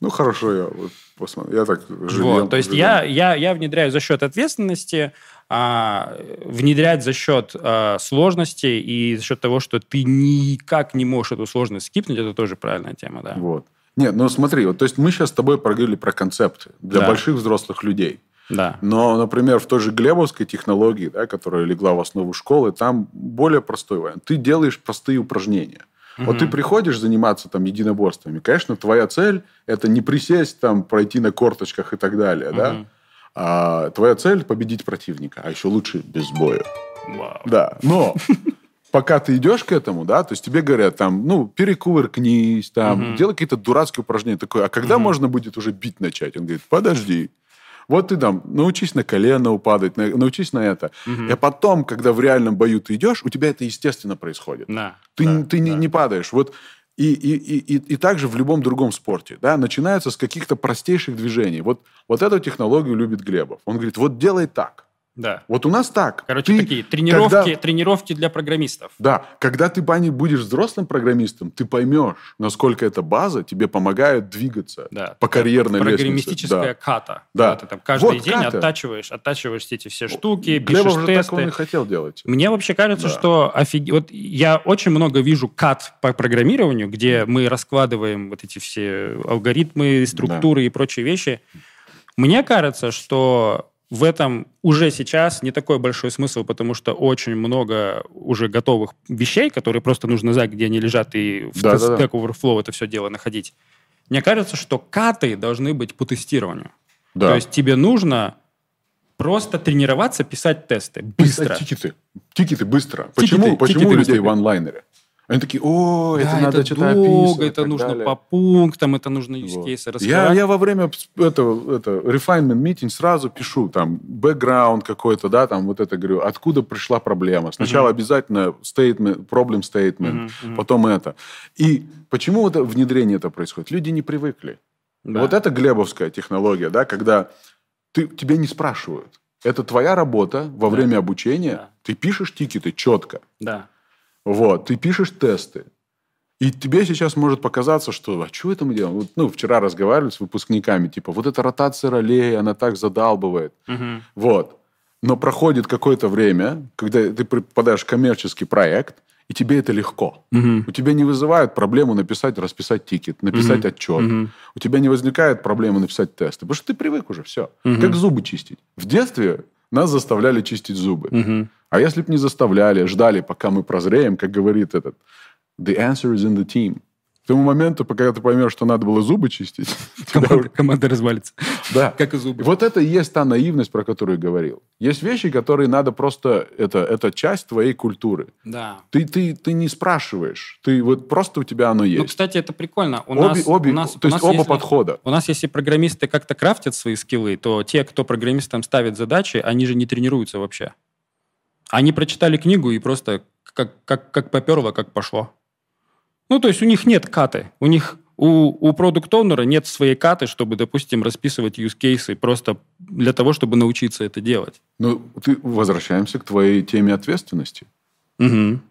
Ну, хорошо, я вот посмотрю. Я так живем. Вот, то есть я, я, я внедряю за счет ответственности, а, внедрять за счет а, сложности и за счет того, что ты никак не можешь эту сложность скипнуть, это тоже правильная тема, да. Вот. Нет, ну смотри, вот, то есть мы сейчас с тобой проговорили про концепты для да. больших взрослых людей. Да. Но, например, в той же Глебовской технологии, да, которая легла в основу школы, там более простой вариант. Ты делаешь простые упражнения. Угу. Вот ты приходишь заниматься там единоборствами, конечно, твоя цель это не присесть там, пройти на корточках и так далее, угу. да, А твоя цель победить противника, а еще лучше без боя. Вау. Да, но пока ты идешь к этому, да, то есть тебе говорят там, ну, перекувыркнись, там, Мгм. делай какие-то дурацкие упражнения. Такое, а когда Мгм. можно будет уже бить начать? Он говорит, подожди. Вот ты там научись на колено упадать, на- научись на это. Мгм. И потом, когда в реальном бою ты идешь, у тебя это естественно происходит. Да. Ты, да, не- ты не, да. не падаешь. Вот и, и, и, и, и также в любом другом спорте. Да, начинается с каких-то простейших движений. Вот, вот эту технологию любит Глебов. Он говорит, вот делай так. Да. Вот у нас так. Короче, Ты такие тренировки, когда- тренировки для программистов. Да, когда ты, Бани, будешь взрослым программистом, ты поймешь, насколько эта база тебе помогает двигаться Да. по карьерной лестнице. Программистическая Да. ката. Да. Ты там каждый Вот день ката. оттачиваешь, оттачиваешь все эти все штуки, Глебов пишешь же тесты. так он и хотел делать. Мне вообще кажется, Да. что офиг... вот я очень много вижу кат по программированию, где мы раскладываем вот эти все алгоритмы, структуры и прочие вещи. Мне кажется, что в этом уже сейчас не такой большой смысл, потому что очень много уже готовых вещей, которые просто нужно знать, где они лежат, и в Да, да, да. Stack Overflow это все дело находить. Мне кажется, что каты должны быть по тестированию. Да. То есть тебе нужно просто тренироваться писать тесты быстро. Писать тикеты. Тикеты быстро. Почему, Тикеты, почему тикеты людей быстро. ванлайнеры? Они такие, о, это Да, надо что-то описывать. это нужно далее». по пунктам, это нужно use Вот. кейсы Я, раскрывать. я во время этого, это, refinement meeting сразу пишу, там, бэкграунд какой-то, да, там, вот это, говорю, откуда пришла проблема. Сначала обязательно statement, problem statement, мгм. потом это. И почему это внедрение это происходит? Люди не привыкли. Да. Вот это глебовская технология, да, когда ты, тебя не спрашивают. Это твоя работа во Да. время обучения. Да. Ты пишешь тикеты четко. Да. Вот, ты пишешь тесты. И тебе сейчас может показаться, что, а что это мы делаем? Вот, ну, вчера разговаривали с выпускниками, типа, вот эта ротация ролей, она так задалбывает. Мгм. Вот. Но проходит какое-то время, когда ты попадаешь в коммерческий проект, и тебе это легко. Мгм. У тебя не вызывает проблему написать, расписать тикет, написать Мгм. отчет. Мгм. У тебя не возникает проблемы написать тесты, потому что ты привык уже, все. Мгм. Как зубы чистить. В детстве нас заставляли чистить зубы. Мгм. А если бы не заставляли, ждали, пока мы прозреем, как говорит этот, the answer is in the team. Тому моменту, пока ты поймешь, что надо было зубы чистить, Команда, команда развалится. да. Как и зубы. вот это и есть та наивность, про которую я говорил. Есть вещи, которые надо просто... Это, это часть твоей культуры. Да. Ты, ты, ты не спрашиваешь. Ты вот просто у тебя оно Ну, есть. кстати, это прикольно. У обе, нас, обе- у нас, то у есть нас оба если- подхода. У нас, если программисты как-то крафтят свои скиллы, то те, кто программистам ставит задачи, они же не тренируются вообще. Они прочитали книгу и просто как, как, как поперло, как пошло. Ну, то есть у них нет каты. У них у, у продукт-оунера нет своей каты, чтобы, допустим, расписывать use-кейсы просто для того, чтобы научиться это делать. Ну, ты, возвращаемся к твоей теме ответственности. Мгм.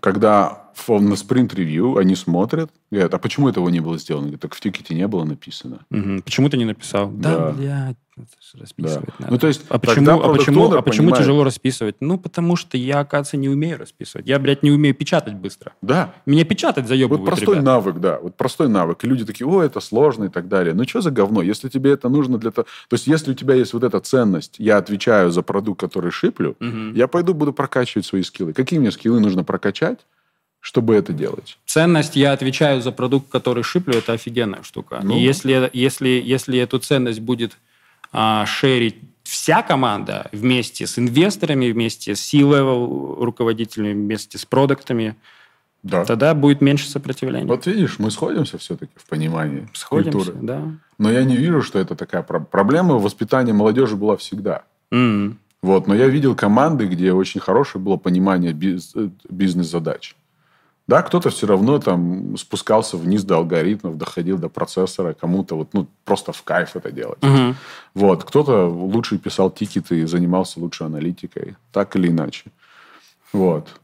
Когда на спринт-ревью они смотрят, говорят, а почему этого не было сделано? Говорят, так в тикете не было написано. Мгм. Почему ты не написал? Да, Да. блядь, это ж Да. расписывать надо. Ну, то есть, А почему, тогда а почему, а почему понимает- тяжело расписывать? Ну, потому что я, оказывается, не умею расписывать. Я, блядь, не умею печатать быстро. Да. Меня печатать заебывают, Вот простой ребят. навык, да. Вот простой навык. И люди такие, о, это сложно и так далее. Ну, что за говно? Если тебе это нужно для того... То есть, если у тебя есть вот эта ценность, я отвечаю за продукт, который шиплю, Мгм. я пойду буду прокачивать свои скиллы. Какие мне скиллы нужно прокачать, чтобы это делать? Ценность, я отвечаю за продукт, который шиплю, это офигенная штука. Ну. И если, если, если эту ценность будет а, шерить вся команда вместе с инвесторами, вместе с C-level руководителями, вместе с продуктами, Да. тогда будет меньше сопротивления. Вот видишь, мы сходимся все-таки в понимании Сходимся, культуры. да. Но я не вижу, что это такая про- проблема. Воспитания молодежи была всегда. М. Вот, но я видел команды, где очень хорошее было понимание биз- э, бизнес-задач. Да, кто-то все равно там спускался вниз до алгоритмов, доходил до процессора, кому-то вот, ну, просто в кайф это делать. Мгм. Вот, кто-то лучше писал тикеты и занимался лучше аналитикой, так или иначе. Вот.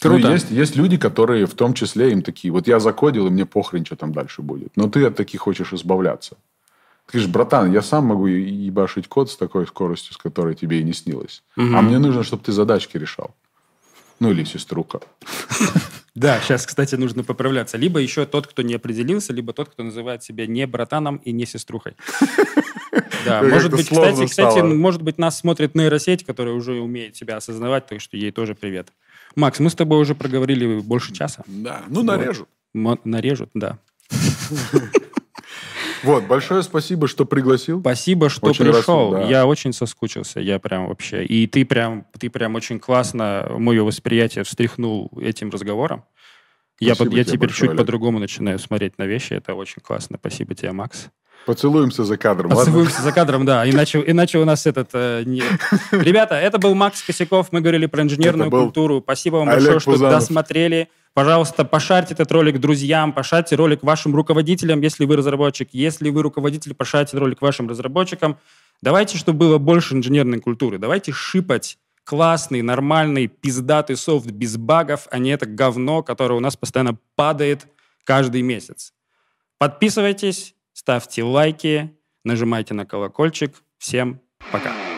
Круто. Ну, есть, есть люди, которые в том числе им такие, вот я закодил, и мне похрен, что там дальше будет. Но ты от таких хочешь избавляться. Ты говоришь, братан, я сам могу ебашить код с такой скоростью, с которой тебе и не снилось. Мгм. А мне нужно, чтобы ты задачки решал. Ну, или сеструка. Да, сейчас, кстати, нужно поправляться. Либо еще тот, кто не определился, либо тот, кто называет себя не братаном и не сеструхой. Да, может быть, кстати, кстати, стало. может быть, нас смотрит нейросеть, которая уже умеет себя осознавать, так что ей тоже привет. Макс, мы с тобой уже проговорили больше часа. Да, ну, нарежу. Мо- Нарежут, да. Вот, большое спасибо, что пригласил. Спасибо, что очень пришел. Рад, да. Я очень соскучился, я прям вообще. И ты прям, ты прям очень классно мое восприятие встряхнул этим разговором. Я, я теперь чуть по-другому начинаю смотреть на вещи. Это очень классно. Спасибо тебе, Макс. Поцелуемся за кадром, Поцелуемся ладно? за кадром, да. Иначе, иначе у нас этот... Э, не... Ребята, это был Макс Косяков. Мы говорили про инженерную культуру. Спасибо вам Олег большое, Пузанов. что досмотрели. Пожалуйста, пошарьте этот ролик друзьям, пошарьте ролик вашим руководителям, если вы разработчик. Если вы руководитель, пошарьте ролик вашим разработчикам. Давайте, чтобы было больше инженерной культуры. Давайте шипать классный, нормальный, пиздатый софт без багов, а не это говно, которое у нас постоянно падает каждый месяц. Подписывайтесь, ставьте лайки, нажимайте на колокольчик. Всем пока!